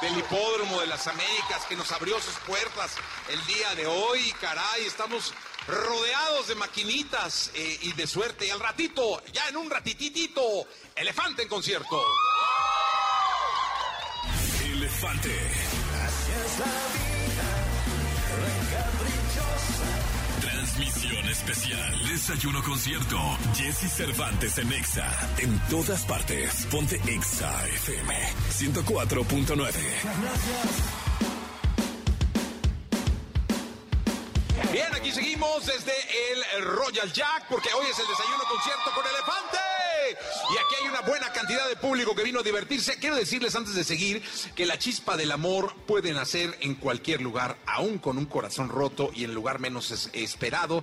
del Hipódromo de las Américas que nos abrió sus puertas el día de hoy. Caray, estamos rodeados de maquinitas eh, y de suerte. Y al ratito, ya en un ratititito, Elefante en concierto. Elefante. Transmisión especial. Desayuno concierto. Jesse Cervantes en Exa. En todas partes. Ponte Exa FM 104.9. Bien, aquí seguimos desde el Royal Jack, porque hoy es el desayuno concierto con Elefante. Y aquí hay una buena cantidad de público que vino a divertirse. Quiero decirles antes de seguir que la chispa del amor puede nacer en cualquier lugar, aún con un corazón roto y en el lugar menos es- esperado.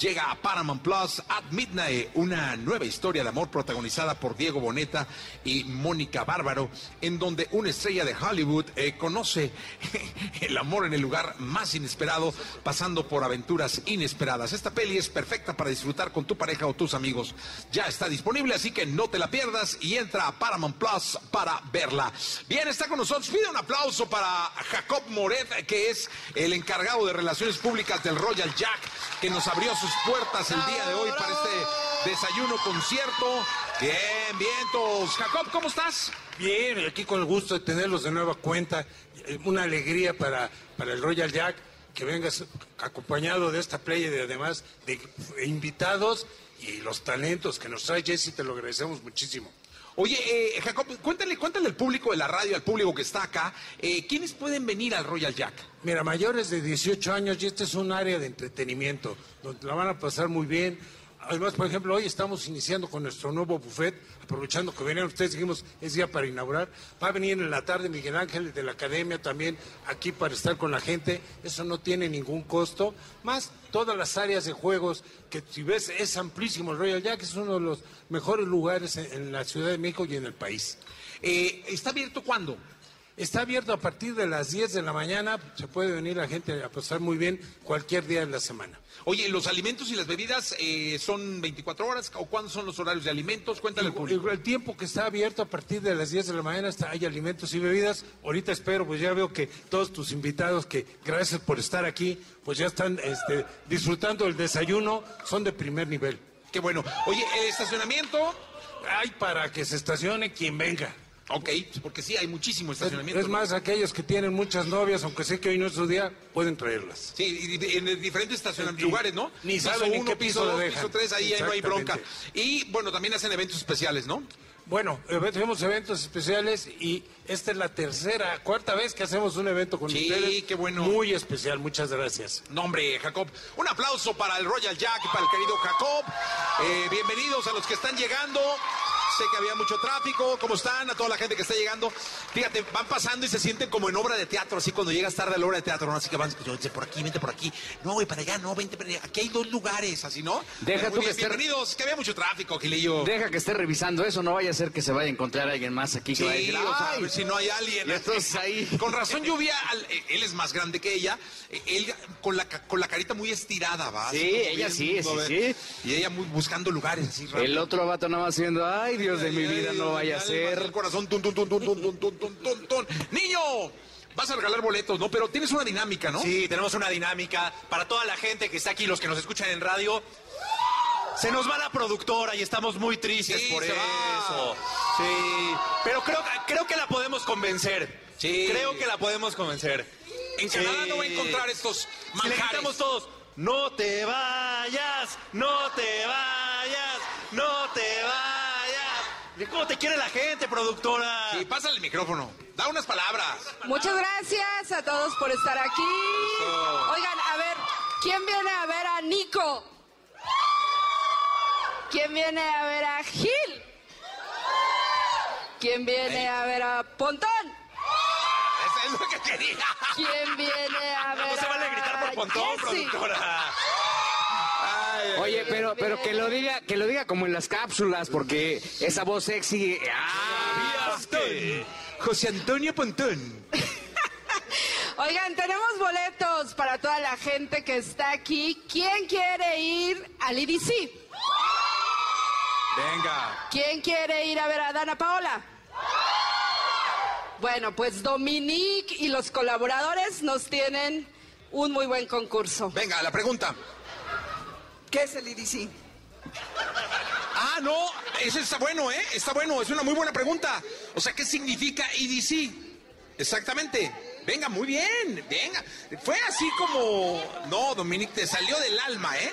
Llega a Paramount Plus at Midnight, una nueva historia de amor protagonizada por Diego Boneta y Mónica Bárbaro, en donde una estrella de Hollywood eh, conoce el amor en el lugar más inesperado, pasando por aventuras inesperadas. Esta peli es perfecta para disfrutar con tu pareja o tus amigos. Ya está disponible, así que no te la pierdas y entra a Paramount Plus para verla. Bien, está con nosotros. Pide un aplauso para Jacob Moret, que es el encargado de relaciones públicas del Royal Jack, que nos abrió sus puertas el día de hoy para este desayuno concierto. Bien, vientos. Jacob, ¿cómo estás? Bien, aquí con el gusto de tenerlos de nueva cuenta. Eh, Una alegría para, para el Royal Jack que vengas acompañado de esta playa de, además de invitados y los talentos que nos trae Jesse, te lo agradecemos muchísimo. Oye, eh, Jacob, cuéntale, cuéntale al público de la radio, al público que está acá, eh, ¿quiénes pueden venir al Royal Jack? Mira, mayores de 18 años y este es un área de entretenimiento donde la van a pasar muy bien. Además, por ejemplo, hoy estamos iniciando con nuestro nuevo buffet, aprovechando que venían ustedes, dijimos, es día para inaugurar. Va a venir en la tarde Miguel Ángel de la Academia también aquí para estar con la gente. Eso no tiene ningún costo. Más todas las áreas de juegos, que si ves es amplísimo. El Royal Jack es uno de los mejores lugares en, la Ciudad de México y en el país. Eh, ¿Está abierto cuándo? Está abierto a partir de las 10 de la mañana. Se puede venir la gente a pasar muy bien cualquier día de la semana. Oye, ¿los alimentos y las bebidas eh, son 24 horas o cuándo son los horarios de alimentos? Cuéntale al El, público. el tiempo que está abierto a partir de las 10 de la mañana está, hay alimentos y bebidas. Ahorita espero, pues ya veo que todos tus invitados, que gracias por estar aquí, pues ya están este, disfrutando del desayuno, son de primer nivel. Qué bueno. Oye, ¿el estacionamiento? Hay para que se estacione quien venga. Ok, porque sí, hay muchísimo Es, estacionamiento. es más, aquellos que tienen muchas novias, aunque sé que hoy no es su día, pueden traerlas. Sí, y en diferentes estacionamientos, lugares, ¿no? ni piso saben en qué piso piso dos, dejan. piso tres, ahí, ahí no hay bronca. Y bueno, también hacen eventos especiales, ¿no? Bueno, eh, tenemos eventos especiales y esta es la tercera, cuarta vez que hacemos un evento con Sí, ustedes. qué bueno. Muy especial, muchas gracias. No, hombre, Jacob. Un aplauso para el Royal Jack para el querido Jacob. Eh, bienvenidos a los que están llegando. Sé que había mucho tráfico. ¿Cómo están? A toda la gente que está llegando. Fíjate, van pasando y se sienten como en obra de teatro, así cuando llegas tarde a la obra de teatro, ¿no? Así que van, vente por aquí, vente por aquí. No, güey, para allá, no, vente para allá. Aquí hay dos lugares, así, ¿no? Deja tú que esté- Bienvenidos, que había mucho tráfico, Gilillo. Deja que esté revisando eso, no vaya a ser que se vaya a encontrar alguien más aquí que Sí, va a decir, o sea, a "Ay". ver si no hay alguien. Entonces ahí- Con razón al- eh, él es más grande que ella, eh, él con la, con la carita muy estirada, ¿va? Sí, ella sí, sí, sí. Y ella muy buscando lugares, así rápido. El otro vato nada más haciendo, ay Dios de mi vida, no vaya a ser. El corazón, tun, tun, tun, tun, tun, tun, tun, tun. Niño, vas a regalar boletos, ¿no? Pero tienes una dinámica, ¿no? Sí, tenemos una dinámica para toda la gente que está aquí, los que nos escuchan en radio. Se nos va la productora y estamos muy tristes Sí, por va. eso. Sí, pero creo, creo que la podemos convencer. Sí. Creo que la podemos convencer. En Canadá Sí. no va a encontrar estos Si manjares. gritamos todos, no te vayas, no te vayas, no te vayas. ¿Cómo te quiere la gente, productora? Sí, pásale el micrófono. Da unas palabras. Muchas gracias a todos por estar aquí. Oigan, a ver, ¿quién viene a ver a Nico? ¿Quién viene a ver a Gil? ¿Quién viene a ver a Pontón? Eso es lo que quería. ¿Quién viene a ver No se vale gritar por a pontón, productora. Oye, pero, pero que lo diga, que lo diga como en las cápsulas, porque esa voz sexy. ah, José Antonio Pontón. Oigan, tenemos boletos para toda la gente que está aquí. ¿Quién quiere ir al IDC? Venga. ¿Quién quiere ir a ver a Dana Paola? Bueno, pues Dominique y los colaboradores nos tienen un muy buen concurso. Venga, la pregunta. ¿Qué es el IDC? Ah, no, eso está bueno, ¿eh? Está bueno, es una muy buena pregunta. O sea, ¿qué significa EDC? Exactamente. Venga, muy bien, venga. Fue así como... No, Dominic, te salió del alma, ¿eh?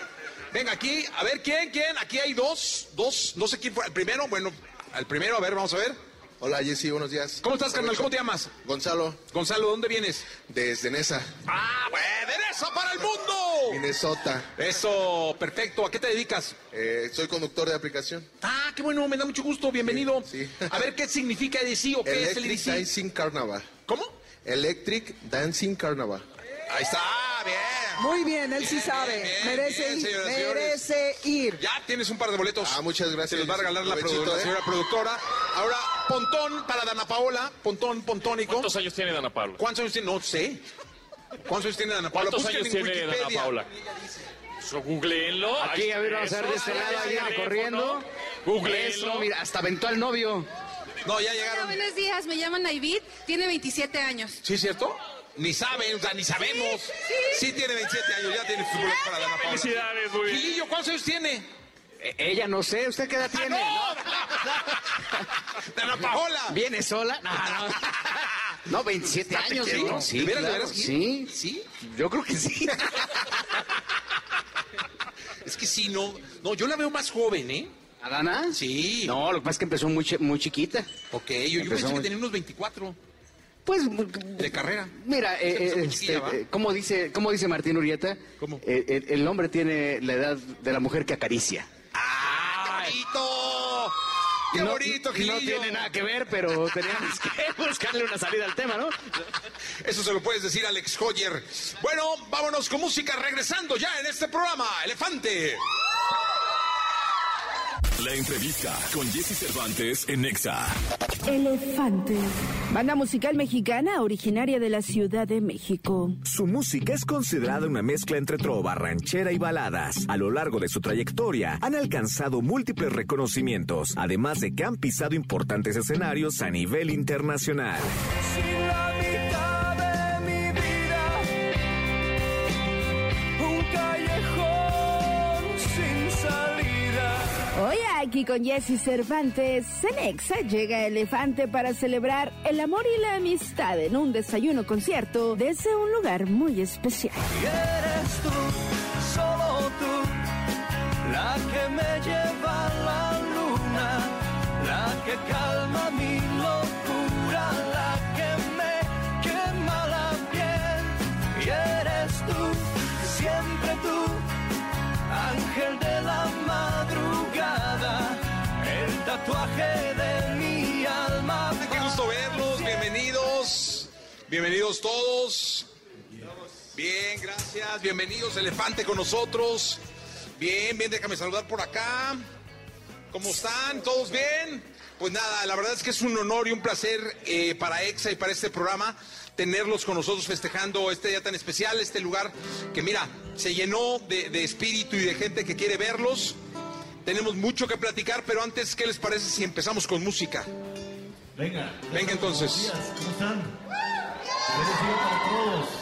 Venga, aquí, a ver, ¿quién, quién? Aquí hay dos, dos, no sé quién fue. El primero, bueno, al primero, a ver, vamos a ver. Hola Jessy, buenos días. ¿Cómo estás, carnal? ¿Cómo te llamas? Gonzalo, Gonzalo, ¿dónde vienes? desde Nesa, Ah, bueno, de eso para el mundo. Minnesota. Eso, perfecto. ¿A qué te dedicas? Eh, soy conductor de aplicación. Ah, qué bueno, me da mucho gusto, bienvenido. Sí, sí. A ver, ¿qué significa EDC o qué es el Electric EDC? Dancing Carnival. ¿Cómo? Electric Dancing Carnival. Ahí está, bien. Muy bien, él sí Bien, sabe. bien, merece bien, ir, señoras y señores. merece ir. Ya tienes un par de boletos. Ah, muchas gracias. Se los va a regalar la, produ- la ¿eh? señora productora. Ahora, Pontón para Dana Paola. Pontón, Pontónico. ¿Cuántos años tiene Dana Paula? ¿Cuántos años tiene? No sé. ¿Cuántos años tiene Dana Paola? ¿Cuántos Busquen años en tiene Dana. Paula? So, googleenlo. Aquí, a ver, vamos a ver de este lado, el corriendo. Googleenlo. Mira, hasta aventó al novio. No, ya Hola, llegaron. buenos días, me llaman Aivit, tiene 27 años. ¿Sí es cierto? Ni saben, o sea, ni sabemos. Sí, tiene 27 años, ya tiene boletos para Dana Paola. Felicidades, muy bien. Gilillo, ¿cuántos años tiene? Eh, Ella no sé, ¿usted qué edad tiene? Dana Paola. ¿Viene sola? No, no. No, 27 Está años. ¿no? Sí, ¿De veras, de claro, veras? Sí, ¿Sí? yo creo que sí. Es que sí, no. No, yo la veo más joven, ¿eh? ¿Adana? Sí. No, lo que pasa es que empezó muy, chi- muy chiquita. Ok, yo, yo Empezó pensé que muy- tenía unos 24 Pues, de carrera. mira, eh, empezó eh, este, eh, ¿cómo, dice, ¿cómo dice Martín Urieta? ¿Cómo? Eh, el, el hombre tiene la edad de la mujer que acaricia. ¡Ah, qué bonito! ¡Qué no, bonito, No Gilillo! tiene nada que ver, pero teníamos que buscarle una salida al tema, ¿no? Eso se lo puedes decir a Alex Hoyer. Bueno, vámonos con música regresando ya en este programa. Elefante. La entrevista con Jesse Cervantes en Nexa. Elefante. Banda musical mexicana originaria de la Ciudad de México. Su música es considerada una mezcla entre trova, ranchera y baladas. A lo largo de su trayectoria han alcanzado múltiples reconocimientos, además de que han pisado importantes escenarios a nivel internacional. Sin la mitad de mi vida, un callejón sin salida. Hoy aquí con Jesse Cervantes, Cenexa llega Elefante para celebrar el amor y la amistad en un desayuno concierto desde un lugar muy especial. Tatuaje de mi alma. Qué gusto verlos, bienvenidos. Bienvenidos todos. Bien, gracias. Bienvenidos, Elefante con nosotros. Bien, bien, déjame saludar por acá. ¿Cómo están? ¿Todos bien? Pues nada, la verdad es que es un honor y un placer eh, para EXA y para este programa tenerlos con nosotros festejando este día tan especial, este lugar que mira, se llenó de, de espíritu y de gente que quiere verlos. Tenemos mucho que platicar, pero antes, ¿qué les parece si empezamos con música? Venga. Venga entonces. Buenos días, ¿Cómo están? Para todos.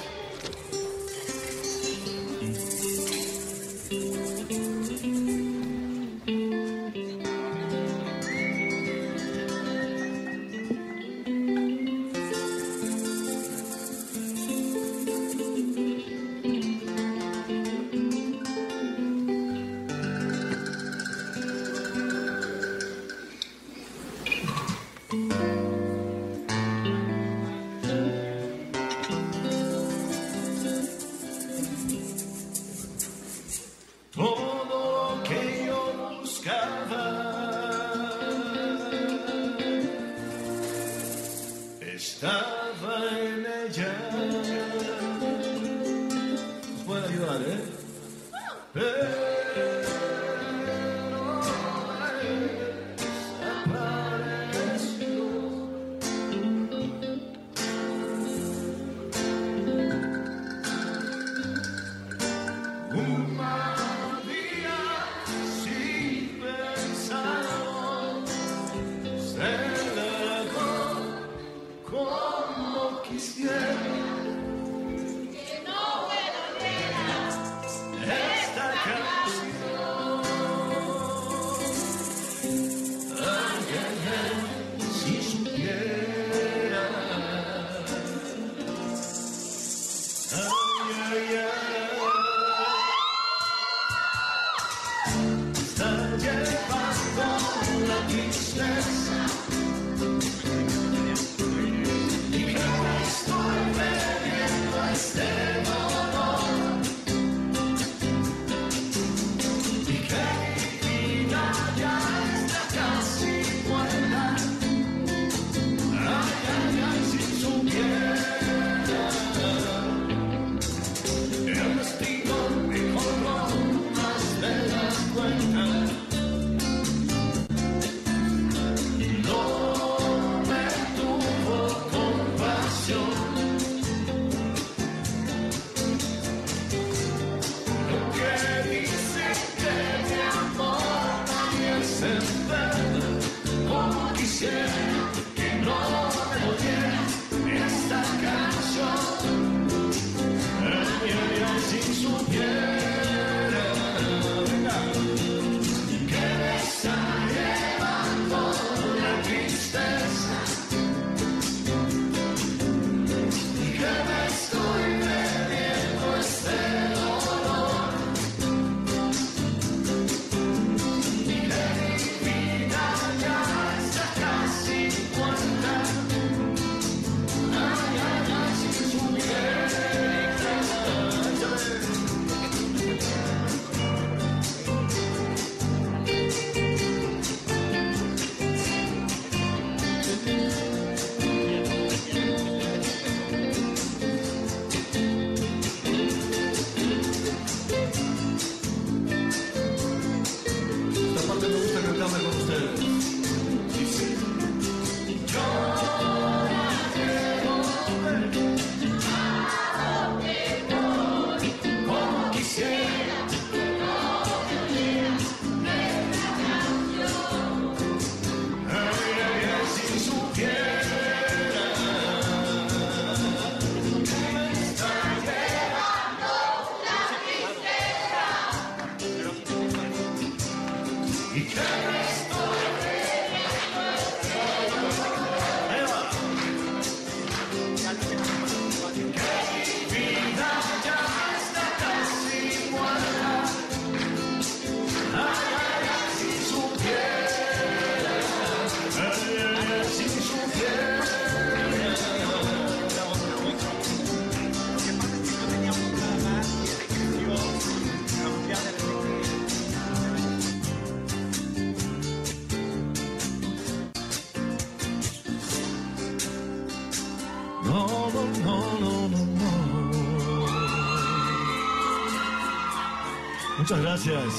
Muchas gracias.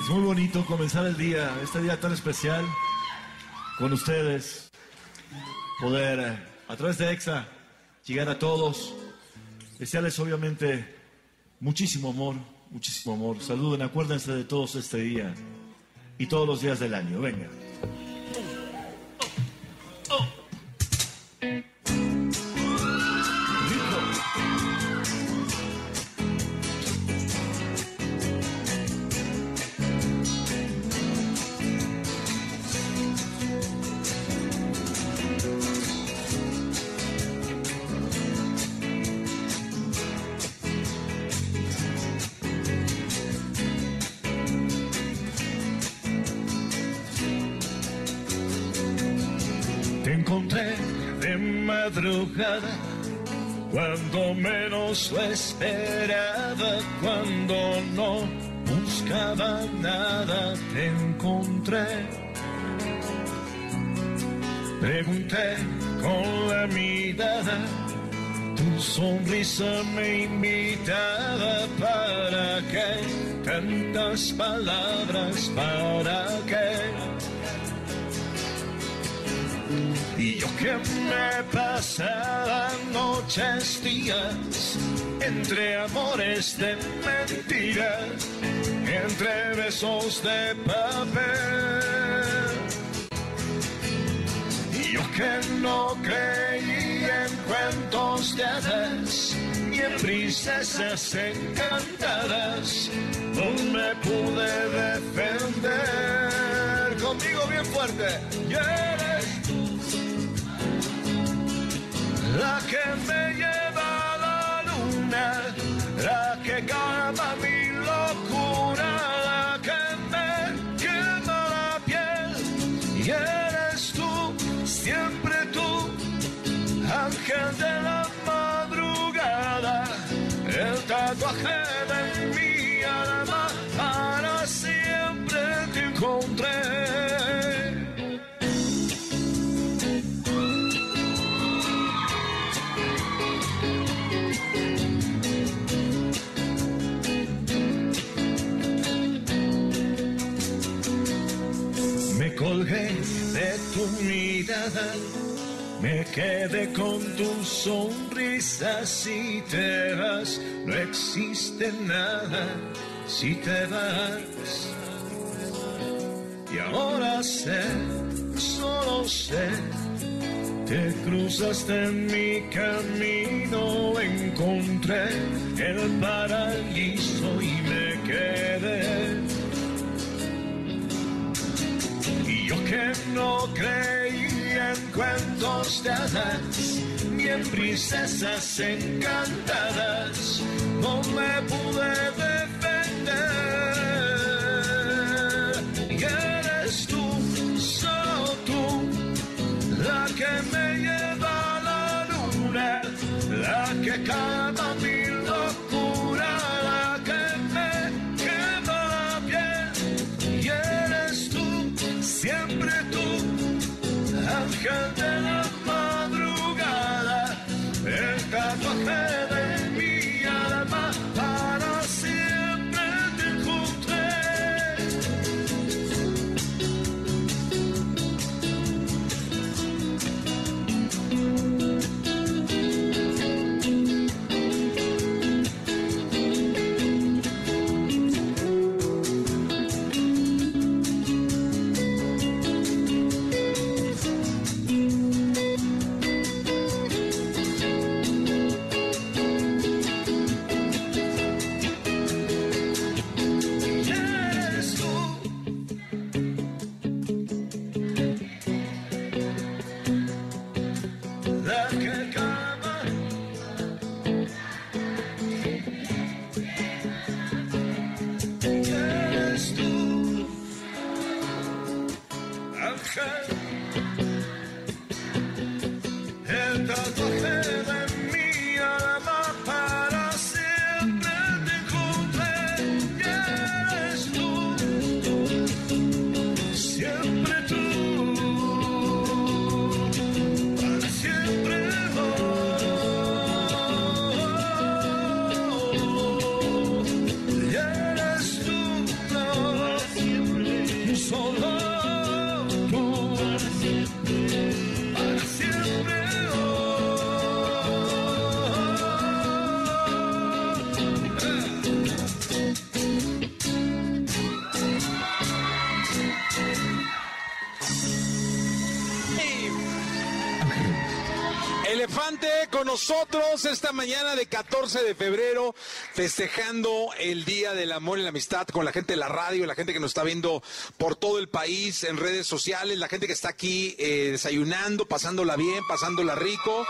Es muy bonito comenzar el día, este día tan especial, con ustedes. Poder, a través de EXA, llegar a todos. Desearles, obviamente, muchísimo amor, muchísimo amor. Saluden, acuérdense de todos este día y todos los días del año. Venga. Encontré de madrugada cuando menos lo esperaba, cuando no buscaba nada, te encontré. Pregunté con la mirada, tu sonrisa me invitaba para qué tantas palabras, para qué. Yo que me pasaba noches, días, entre amores de mentira, entre besos de papel. Yo que no creía en cuentos de hadas, ni en princesas encantadas, no me pude defender. Conmigo bien fuerte, la que me lleva la luna, la que calma mi locura, la que me quema la piel. Y eres tú, siempre tú, ángel de la madrugada, el tatuaje me quedé con tu sonrisa. Si te vas, no existe nada. Si te vas, y ahora sé, solo sé, te cruzaste en mi camino, encontré el paraíso y me quedé. Y yo que no en cuentos de hadas, ni princesas encantadas, no me pude defender. Y eres tú, solo tú, la que me lleva a la luna, la que calma con nosotros esta mañana de 14 de febrero, festejando el Día del Amor y la Amistad con la gente de la radio, la gente que nos está viendo por todo el país en redes sociales, la gente que está aquí eh, desayunando, pasándola bien, pasándola rico.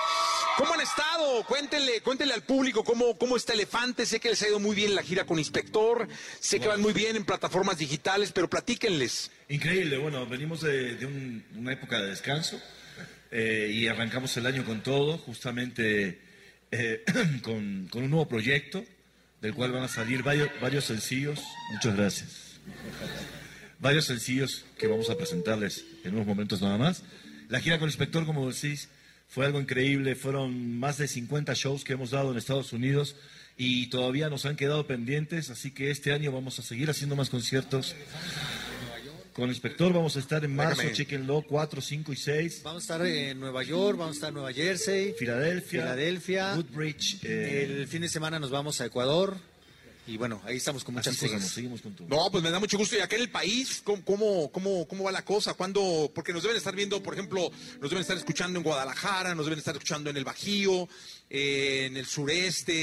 ¿Cómo han estado? Cuéntenle, cuéntenle al público cómo, cómo está Elefante. Sé que les ha ido muy bien la gira con Inspector, sé que van muy bien en plataformas digitales, pero platíquenles. Increíble, bueno, venimos de, de un- una época de descanso eh, y arrancamos el año con todo, justamente eh, con, con un nuevo proyecto del cual van a salir varios, varios sencillos. Muchas gracias. Varios sencillos que vamos a presentarles en unos momentos nada más. La gira con el inspector, como decís, fue algo increíble. Fueron más de 50 shows que hemos dado en Estados Unidos y todavía nos han quedado pendientes, así que este año vamos a seguir haciendo más conciertos. Con el inspector vamos a estar en marzo, Déjame. chequenlo, 4, 5 y 6. Vamos a estar en Nueva York, vamos a estar en Nueva Jersey, Filadelfia, Filadelfia. Woodbridge. eh, El fin de semana nos vamos a Ecuador. Y bueno, ahí estamos con muchas Así cosas. seguimos, seguimos con todo. No, pues me da mucho gusto. Y acá en el país, ¿cómo, cómo, cómo, cómo va la cosa? ¿Cuándo? Porque nos deben estar viendo, por ejemplo, nos deben estar escuchando en Guadalajara, nos deben estar escuchando en el Bajío, eh, en el sureste.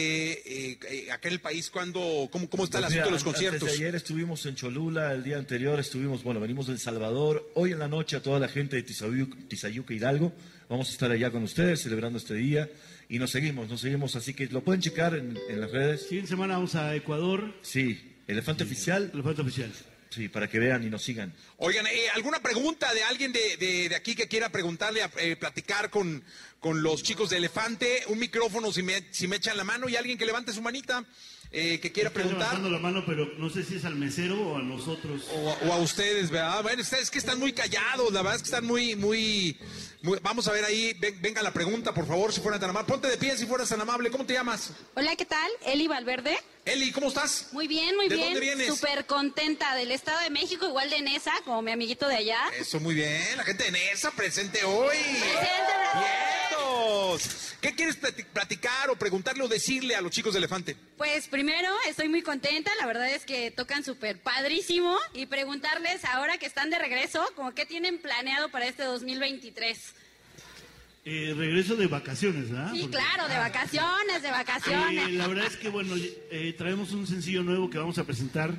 eh, eh, acá en el país, ¿cuándo? ¿Cómo, cómo está el Pues mira, asunto de los antes conciertos? de ayer estuvimos en Cholula, el día anterior estuvimos, bueno, venimos de El Salvador. Hoy en la noche a toda la gente de Tizayuca, Tizayuca Hidalgo, vamos a estar allá con ustedes celebrando este día. Y nos seguimos, nos seguimos, así que lo pueden checar en, en las redes. Siguiente semana vamos a Ecuador. Sí, Elefante Oficial. Elefante Oficial. Sí, para que vean y nos sigan. Oigan, eh, ¿alguna pregunta de alguien de, de- de aquí que quiera preguntarle, a- eh, platicar con, con los chicos de Elefante? Un micrófono si me, si me echan la mano y alguien que levante su manita, eh, que quiera Está preguntar. levantando la mano, pero no sé si es al mesero o a nosotros. O, o a ustedes, ¿verdad? Bueno, ustedes que están muy callados, la verdad es que están muy, muy, muy- Vamos a ver ahí, ven- venga la pregunta, por favor, si fuera tan amable. Ponte de pie si fueras tan amable. ¿Cómo te llamas? Hola, ¿qué tal? Eli Valverde. Eli, ¿cómo estás? Muy bien, muy ¿De bien. dónde vienes? Súper contenta del Estado de México, igual de Nesa, como mi amiguito de allá. Eso, muy bien. La gente de Nesa presente hoy. ¿Qué quieres plati- platicar o preguntarle o decirle a los chicos de Elefante? Pues primero, estoy muy contenta, la verdad es que tocan súper padrísimo y preguntarles ahora que están de regreso, como qué tienen planeado para este 2023. Eh, regreso de vacaciones, ¿verdad? Sí, Porque- claro, de vacaciones, de vacaciones. Eh, la verdad es que, bueno, eh, traemos un sencillo nuevo que vamos a presentar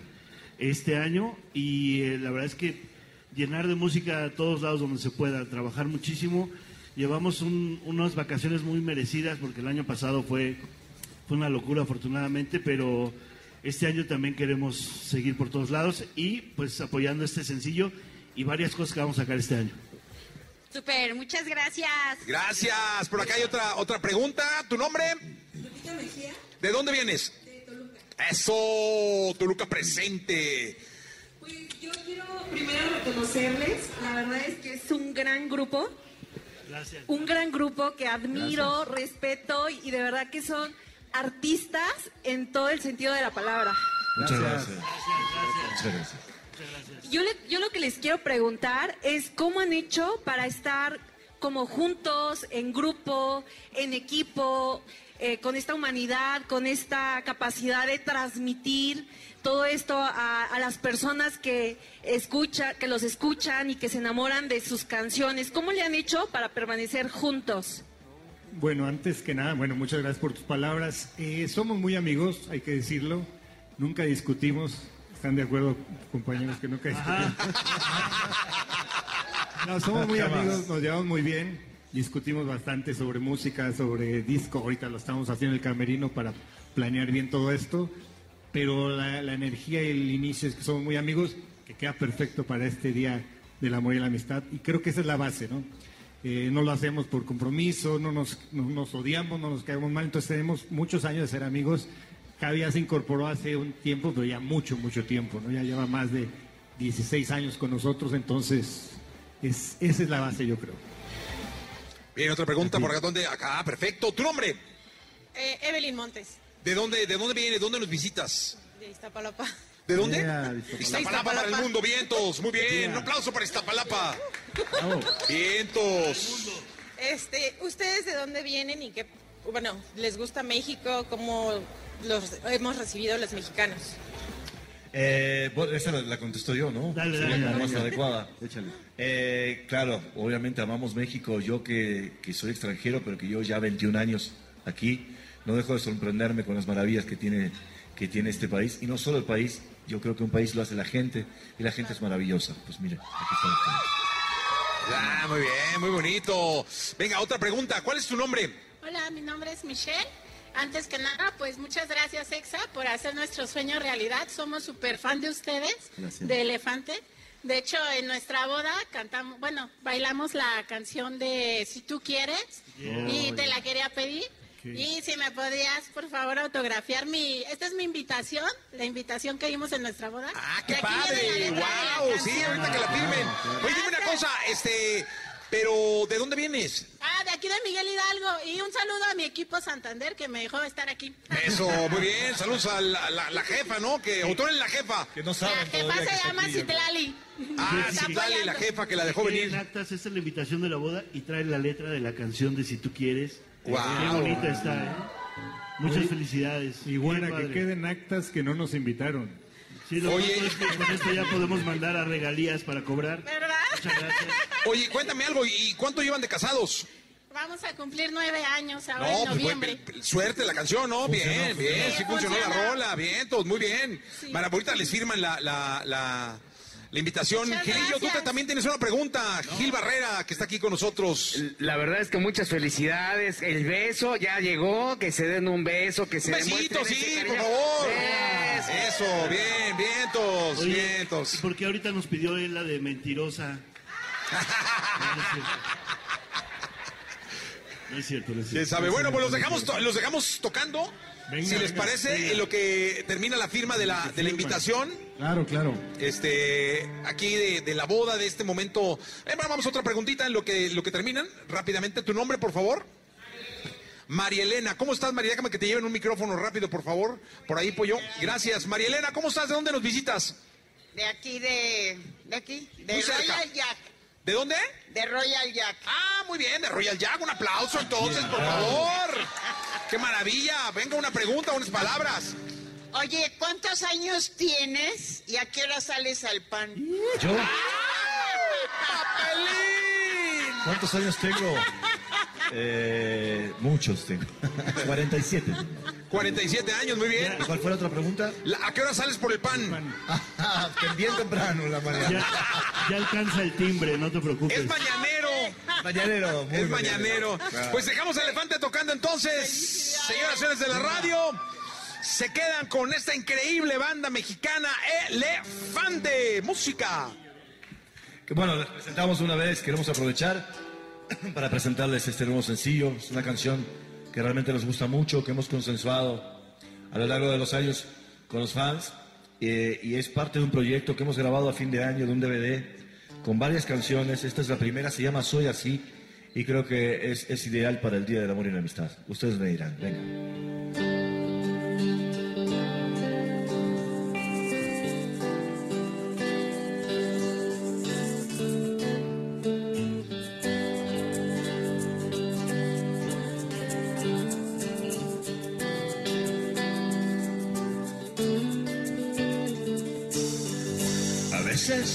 este año y eh, la verdad es que llenar de música a todos lados donde se pueda, trabajar muchísimo. Llevamos un- unas vacaciones muy merecidas porque el año pasado fue, fue una locura afortunadamente, pero este año también queremos seguir por todos lados y pues apoyando este sencillo y varias cosas que vamos a sacar este año. Súper, muchas gracias. Gracias. Por acá hay otra, otra pregunta. ¿Tu nombre? ¿De dónde vienes? De Toluca. Eso, Toluca presente. Yo quiero primero reconocerles, la verdad es que es un gran grupo, Gracias. un gran grupo que admiro, respeto y de verdad que son artistas en todo el sentido de la palabra. Muchas gracias. Muchas gracias. Yo, le- yo lo que les quiero preguntar es cómo han hecho para estar como juntos, en grupo, en equipo, eh, con esta humanidad, con esta capacidad de transmitir todo esto a, a las personas que escucha, que los escuchan y que se enamoran de sus canciones. ¿Cómo le han hecho para permanecer juntos? Bueno, antes que nada, bueno, muchas gracias por tus palabras. Eh, somos muy amigos, hay que decirlo. Nunca discutimos. ¿Están de acuerdo, compañeros, que nunca discutimos? No, somos muy amigos, nos llevamos muy bien. Discutimos bastante sobre música, sobre disco. Ahorita lo estamos haciendo en el camerino para planear bien todo esto. Pero la, la energía y el inicio es que somos muy amigos, que queda perfecto para este día del amor y la amistad. Y creo que esa es la base, ¿no? Eh, no lo hacemos por compromiso, no nos, no nos odiamos, no nos caemos mal. Entonces tenemos muchos años de ser amigos. Javi ya se incorporó hace un tiempo, pero ya mucho, mucho tiempo, ¿no? Ya lleva más de 16 años con nosotros, entonces es, esa es la base, yo creo. Bien, otra pregunta por acá. ¿Dónde? Acá, perfecto. ¿Tu nombre? Eh, Evelyn Montes, ¿De dónde, ¿De dónde viene? ¿Dónde nos visitas? de Iztapalapa. ¿De dónde? Yeah, Iztapalapa, Iztapalapa. para el mundo, vientos. Muy bien. Yeah. Un aplauso para Iztapalapa. Vientos. Este, ¿ustedes de dónde vienen y qué, bueno, les gusta México? ¿Cómo los hemos recibido los mexicanos? Eh, bueno, esa la, la contesto yo, ¿no? Dale, Sería dale, la dale. más adecuada. Échale. Eh, claro, obviamente amamos México. Yo que, que soy extranjero, pero que yo ya 21 años aquí, no dejo de sorprenderme con las maravillas que tiene, que tiene este país. Y no solo el país, yo creo que un país lo hace la gente y la gente es maravillosa. Pues mire, aquí estamos. Ah, muy bien, muy bonito. Venga, otra pregunta. ¿Cuál es tu nombre? Hola, mi nombre es Michelle. Antes que nada, pues muchas gracias, Exa, por hacer nuestro sueño realidad. Somos súper fan de ustedes, Gracias. de Elefante. De hecho, en nuestra boda cantamos, bueno, bailamos la canción de Si tú quieres y te la quería pedir. Y si me podrías, por favor, autografiar mi... Esta es mi invitación, la invitación que dimos en nuestra boda. Ah, ¡Qué padre! ¡Wow! Sí, ahorita que la firmen. Oye, dime una cosa, este... Pero, ¿de dónde vienes? Ah, de aquí de Miguel Hidalgo. Y un saludo a mi equipo Santander que me dejó estar aquí. Eso, muy bien. Saludos a la, la- la jefa, ¿no? Que autoren la jefa. Que no La jefa se llama Citlali. Ah, Está Citlali, la jefa que la dejó venir. en actas, esta es la invitación de la boda y trae la letra de la canción de Si tú quieres. Guau. Qué bonita está, ¿eh? Muchas Oye, felicidades. Y buena, que queden actas que no nos invitaron. Sí, lo Oye. es que con esto ya podemos mandar a regalías para cobrar. Muchas gracias. Oye, cuéntame algo. ¿Y cuánto llevan de casados? Vamos a cumplir nueve años ahora No, en pues noviembre. suerte la canción, ¿no? Funcionó, bien, funcionó. bien, sí Sí, funcionó la rola, bien, todos muy bien. Mara, ahorita les firman la, la, la, la invitación. Gilillo, tú te- también tienes una pregunta. Gil Barrera, que está aquí con nosotros. La verdad es que muchas felicidades. El beso ya llegó, que se den un beso, que se Un besito, sí, por favor. Eso. Eso, bien, vientos, Oye, vientos. ¿y por qué ahorita nos pidió él la de mentirosa? No es cierto, no es cierto. ¿Quién sabe? Bueno, pues los dejamos, to- los dejamos tocando. Venga, si les venga. parece, Venga. en lo que termina la firma de la, de la invitación. Claro, claro. Este, aquí de, de la boda, de este momento. Eh, vamos a otra preguntita en lo que, lo que terminan. Rápidamente, tu nombre, por favor. María Elena, ¿cómo estás, María? Déjame que te lleven un micrófono rápido, por favor. Por ahí, pollo. Gracias. María Elena, ¿cómo estás? ¿De dónde nos visitas? De aquí, de, de aquí, de. Royal Jack. ¿De dónde? De Royal Jack. Ah, muy bien, de Royal Jack. Un aplauso entonces, por favor. ¡Qué maravilla! Venga, una pregunta, unas palabras. Oye, ¿cuántos años tienes y a qué hora sales al pan? ¿Yo? ¡Papelín! ¿Cuántos años tengo? Eh, muchos tengo. 47. 47 años, muy bien. ¿Y ¿Cuál fue la otra pregunta? La- ¿A qué hora sales por el pan? bien temprano la mañana. Ya, ya alcanza el timbre, no te preocupes. Es mañanero. Mañanero, muy Es mañanero. Claro. Pues dejamos a Elefante tocando entonces. Señoras y señores de la radio, se quedan con esta increíble banda mexicana Elefante. Música. Que bueno, les presentamos una vez, queremos aprovechar para presentarles este nuevo sencillo. Es una canción que realmente nos gusta mucho, que hemos consensuado a lo largo de los años con los fans. eh, y es parte de un proyecto que hemos grabado a fin de año, de un DVD, con varias canciones. Esta es la primera, se llama Soy Así. Y creo que es, es ideal para el Día del Amor y la Amistad. Ustedes me dirán, venga.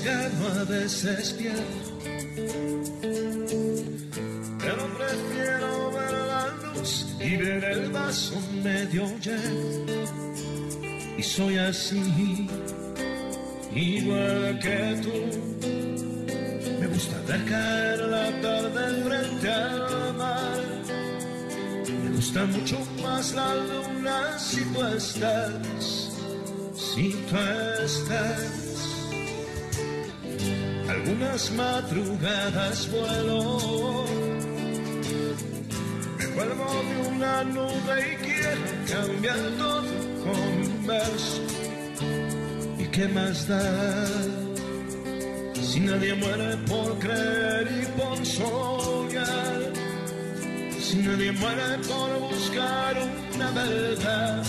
A veces pierdo. Pero prefiero ver la luz y ver el vaso medio lleno. Y soy así, igual que tú. Me gusta ver caer la tarde frente al mar. Me gusta mucho más la luna si tú estás, si tú estás. Algunas madrugadas vuelo, me vuelvo de una nube y quiero cambiar todo con un verso. ¿Y qué más da? Si nadie muere por creer y por soñar, si nadie muere por buscar una verdad,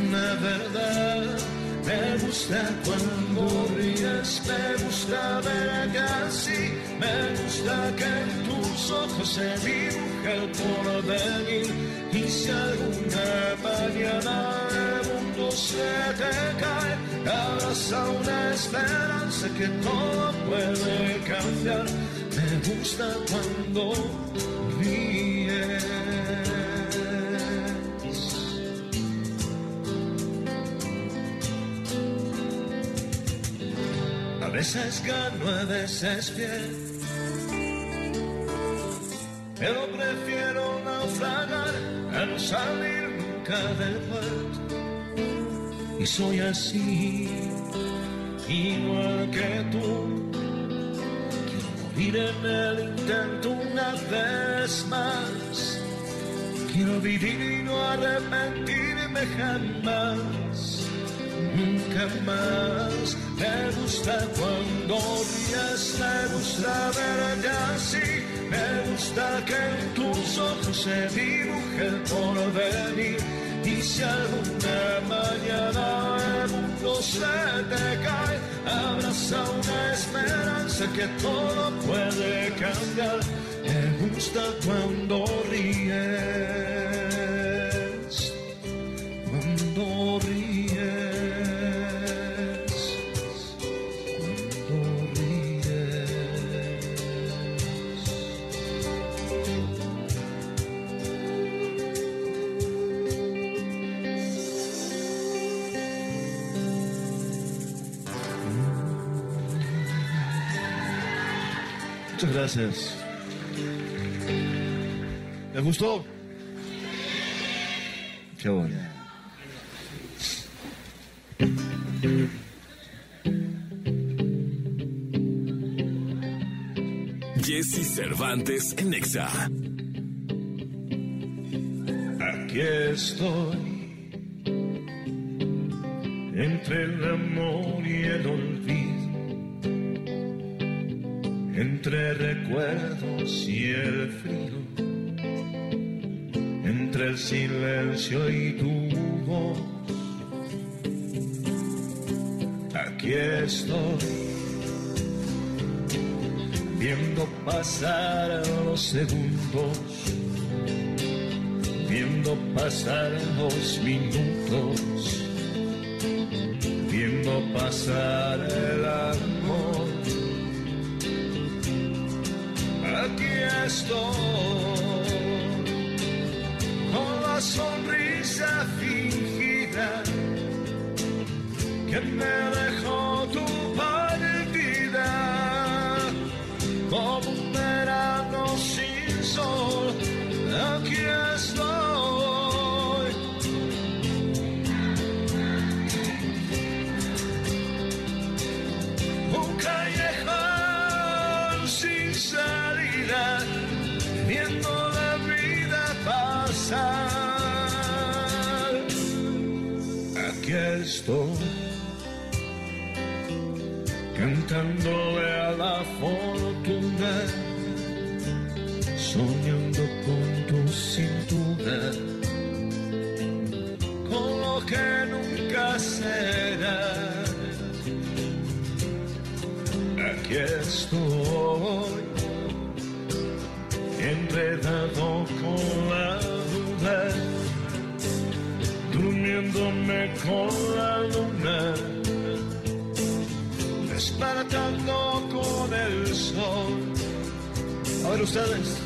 una verdad. Me gusta cuando ríes, me gusta ver así, me gusta que en tus ojos se dibuje el porvenir. Y si alguna mañana el mundo se te cae, abraza una esperanza que todo puede cambiar. Me gusta cuando veces gano, a veces. Pero prefiero naufragar a no salir nunca del puerto. Y soy así, igual que tú. Quiero morir en el intento una vez más. Quiero vivir y no arrepentirme jamás. Nunca más me gusta cuando ríes, me gusta verte así, me gusta que en tus ojos se dibuje el porvenir. Y si alguna mañana el mundo se te cae, abraza una esperanza que todo puede cambiar. Me gusta cuando ríes, Muchas gracias. ¿Les gustó? Qué bueno. Jesse Cervantes en Nexa. Aquí estoy entre el amor pasar los segundos, viendo pasar los minutos, viendo pasar durmiéndome con la luna despertando con el sol. A ver ustedes.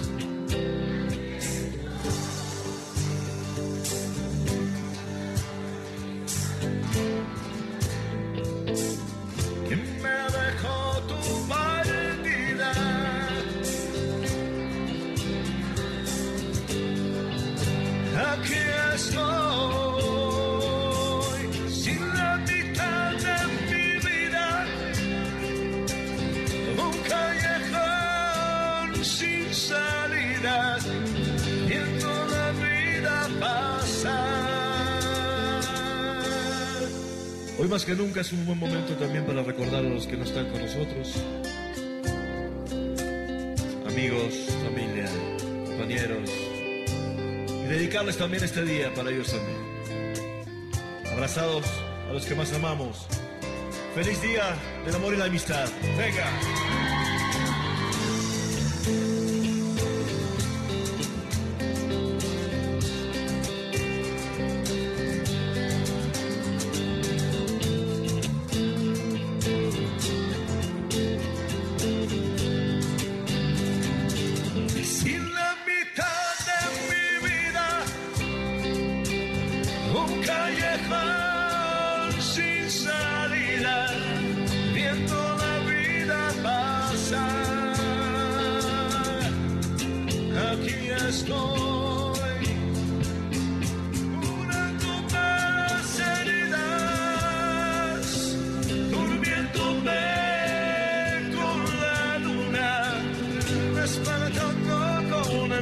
Más que nunca es un buen momento también para recordar a los que no están con nosotros. Amigos, familia, compañeros. Y dedicarles también este día para ellos también. Abrazados a los que más amamos. Feliz día del amor y la amistad. Venga.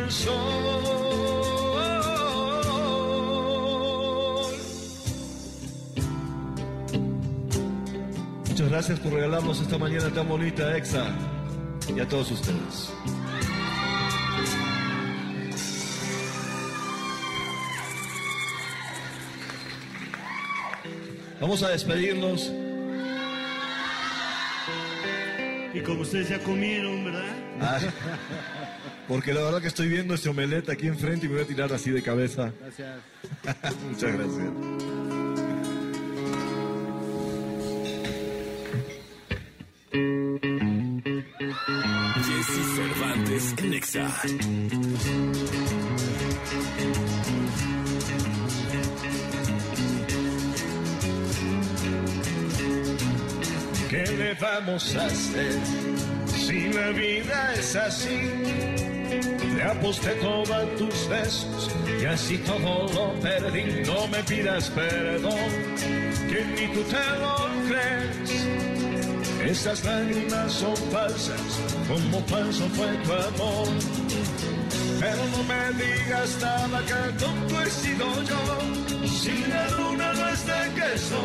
El sol. Muchas gracias por regalarnos esta mañana tan bonita, Exa, y a todos ustedes. Vamos a despedirnos. Y como ustedes ya comieron, ¿verdad? Ah, porque la verdad que estoy viendo este omelette aquí enfrente y me voy a tirar así de cabeza. Gracias. Muchas gracias. Jesse Cervantes en Nexa. ¿Qué le vamos a hacer si la vida es así? Aposté todos tus besos y así todo lo perdí. No me pidas perdón, que ni tú te lo crees. Esas lágrimas son falsas, como falso fue tu amor. Pero no me digas nada que tonto he sido yo. Si la luna no es de queso,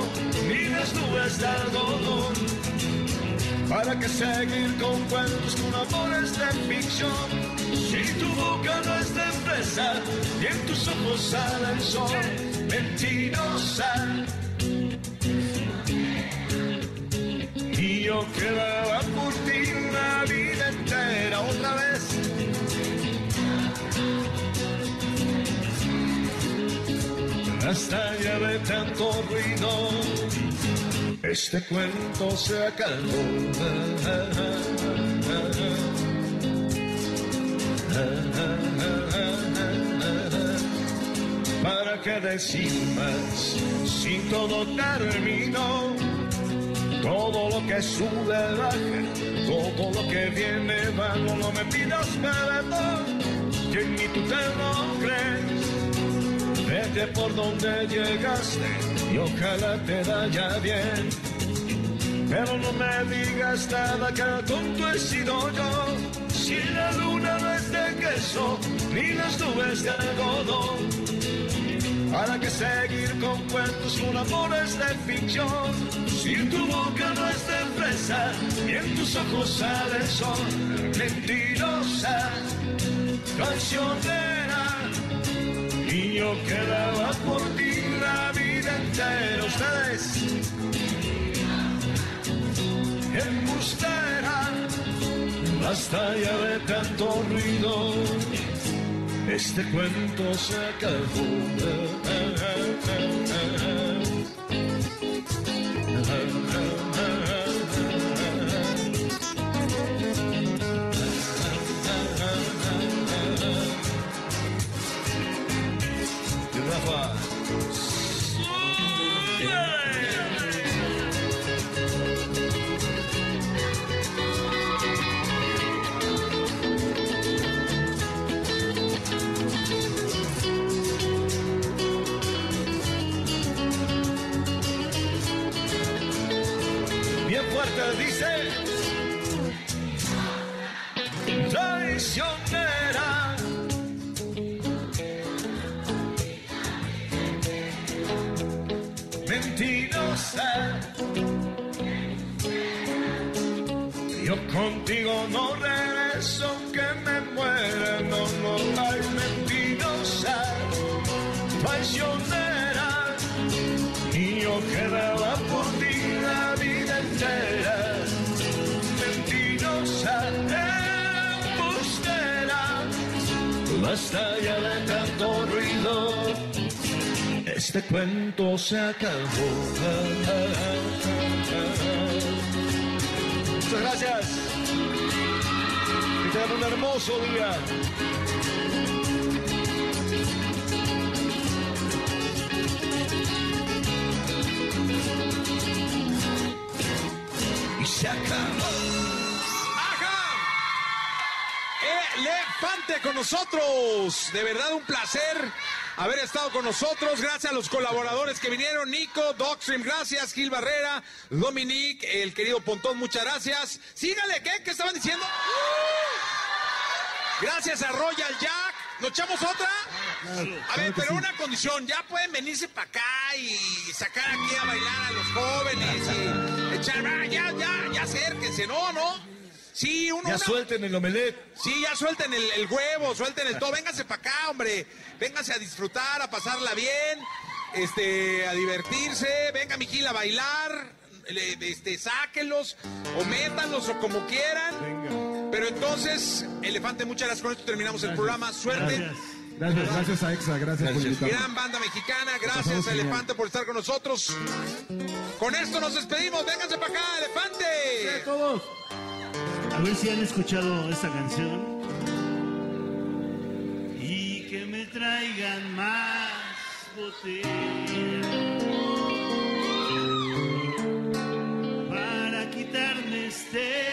ni las nubes de algodón. ¿Para qué seguir con cuentos con amores de ficción? Si tu boca no es de empresa y en tus ojos sale el sol, mentirosa. Y yo quedaba por ti una vida entera otra vez. Hasta ya de tanto ruido, este cuento se acabó. ¿Para qué decir más si todo terminó? Todo lo que sube baja, todo lo que viene va, no, me pidas perdón, que ni tú te lo crees. Vete por donde llegaste y ojalá te vaya bien. Pero no me digas nada que tonto he sido yo. Si la luna no es ni las nubes de algodón. ¿Para qué seguir con cuentos con amores de ficción? Si en tu boca no es de fresa y en tus ojos sale el sol, mentirosa, traicionera. Y yo quedaba por ti la vida entera, ustedes. Embustera, basta ya de tanto ruido. Este cuento se acabó. Este cuento se acabó. Muchas gracias. Que tengan un hermoso día. Y se acabó. ¡Ajá! Elefante con nosotros. De verdad un placer haber estado con nosotros. Gracias a los colaboradores que vinieron. Nico, Docstream, gracias. Gil Barrera, Dominique, el querido Pontón, muchas gracias. Sígale, ¿qué? ¿Qué estaban diciendo? Gracias a Royal Jack. ¿Nos echamos otra? A ver, pero una condición, ya pueden venirse para acá y sacar aquí a bailar a los jóvenes y echar, ah, ya, ya, ya acérquense, ¿no? ¿No? Sí, uno. Ya una- suelten el omelet. Sí, ya suelten el, el huevo, suelten el todo. Vénganse para acá, hombre. Vénganse a disfrutar, a pasarla bien, este, a divertirse. Venga, mi Gil, a bailar. Este, sáquenlos o métanlos o como quieran. Pero entonces, Elefante, muchas gracias. Con esto terminamos el programa. Suerte. Gracias, gracias a EXA, gracias, por invitarme. Gran banda mexicana, gracias a. Elefante por estar con nosotros. Con esto nos despedimos, vénganse para acá, Elefante. todos. A ver si han escuchado esta canción. Y que me traigan más botellas para quitarme este.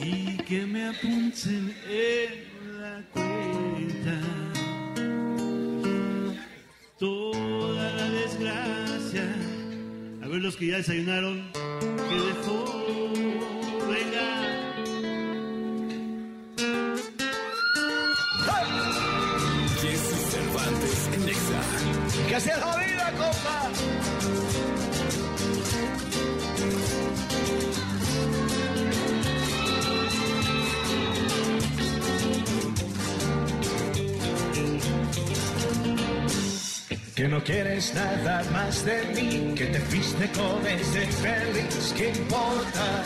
Y que me apunten en la cuenta toda la desgracia. A ver los que ya desayunaron, que dejó, venga. Jesse Cervantes en Nexa. ¡Que sea la vida, compa! Que no quieres nada más de mí, que te fuiste con ese feliz, ¿qué importa?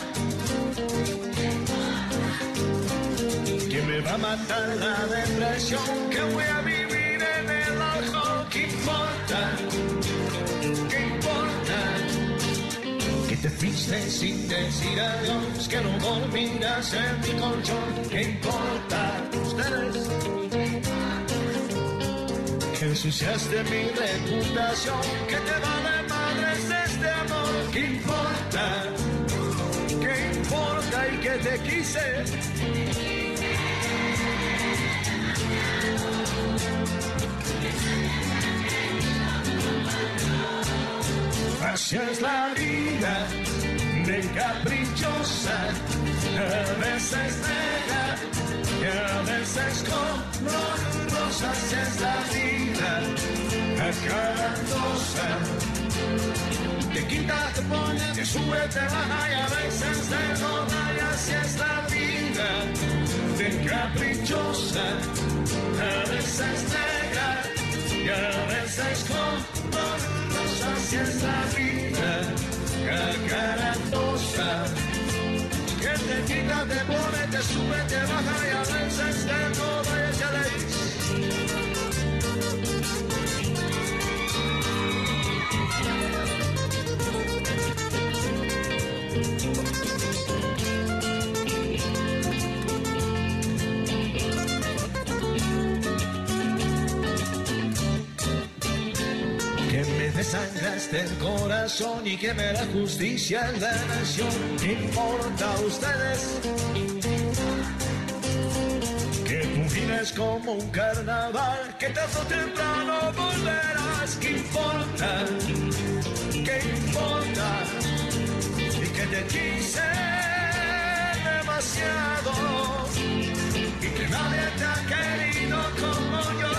Que me va a matar la depresión, que voy a vivir en el ojo, ¿qué importa? ¿Qué importa? Que te fuiste sin decir adiós, que no dormirás en mi colchón, ¿qué importa? Ustedes ensuciaste mi reputación, que te vale madres este amor, ¿qué importa? ¿Qué importa y que te quise? Así es la vida, de caprichosa, a veces negra y a veces color rosa. Así es la vida, acarantosa. Te quita, te pone, te sube, te baja y a veces te roba. Y así es la vida, de caprichosa, a veces negra y a veces color rosa. Así es la vida, acarantosa. Que te quita, te pone, te sube, te baja y a veces te roba y. Que me desangraste el corazón y que me da justicia en la nación. ¿Qué importa a ustedes? Que tu vida es como un carnaval, que tarde o temprano volverás. ¿Qué importa? ¿Qué importa? Y que te quise demasiado y que nadie te ha querido como yo.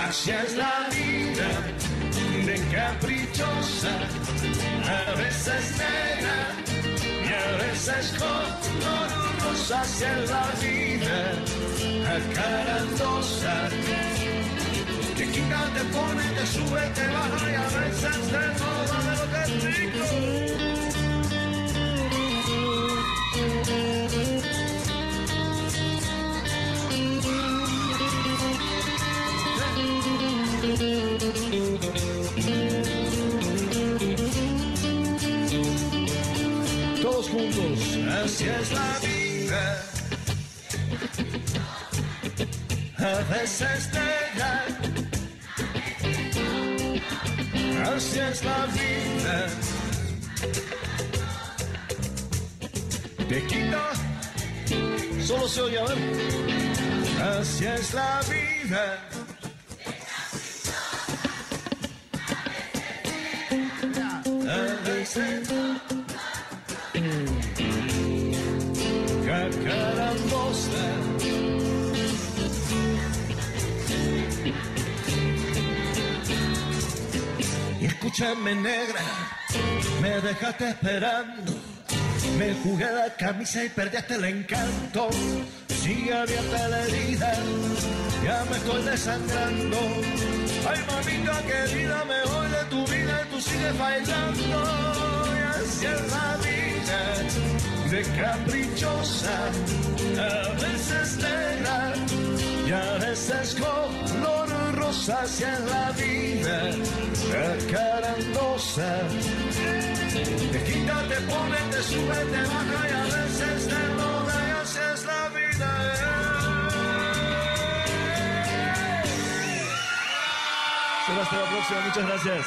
Así es la vida, caprichosa, a veces negra y a veces rosa. Así es la vida, acarantosa, que quita, te pone, te sube, te baja y a veces te roba de lo que es rico. Todos así es la vida. A veces negra, así es la vida. te quita. Solo se oye a ver. Así es la vida. A veces escúchame negra, me dejaste esperando. Me jugué la camisa y perdiste el encanto. Sigue abierta la herida, ya me estoy desangrando. Ay, mamita querida, me voy de tu vida y tú sigues bailando. Y así la vida, de caprichosa, a veces negra y a veces color es la vida, acarandosa. Te quita, te pone, te sube, te baja y a veces te logra y así es la vida. Será hasta la próxima, muchas gracias.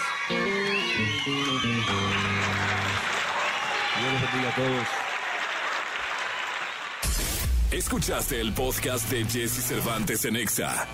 Dios los bendiga a todos. Escuchaste el podcast de Jesse Cervantes en Exa.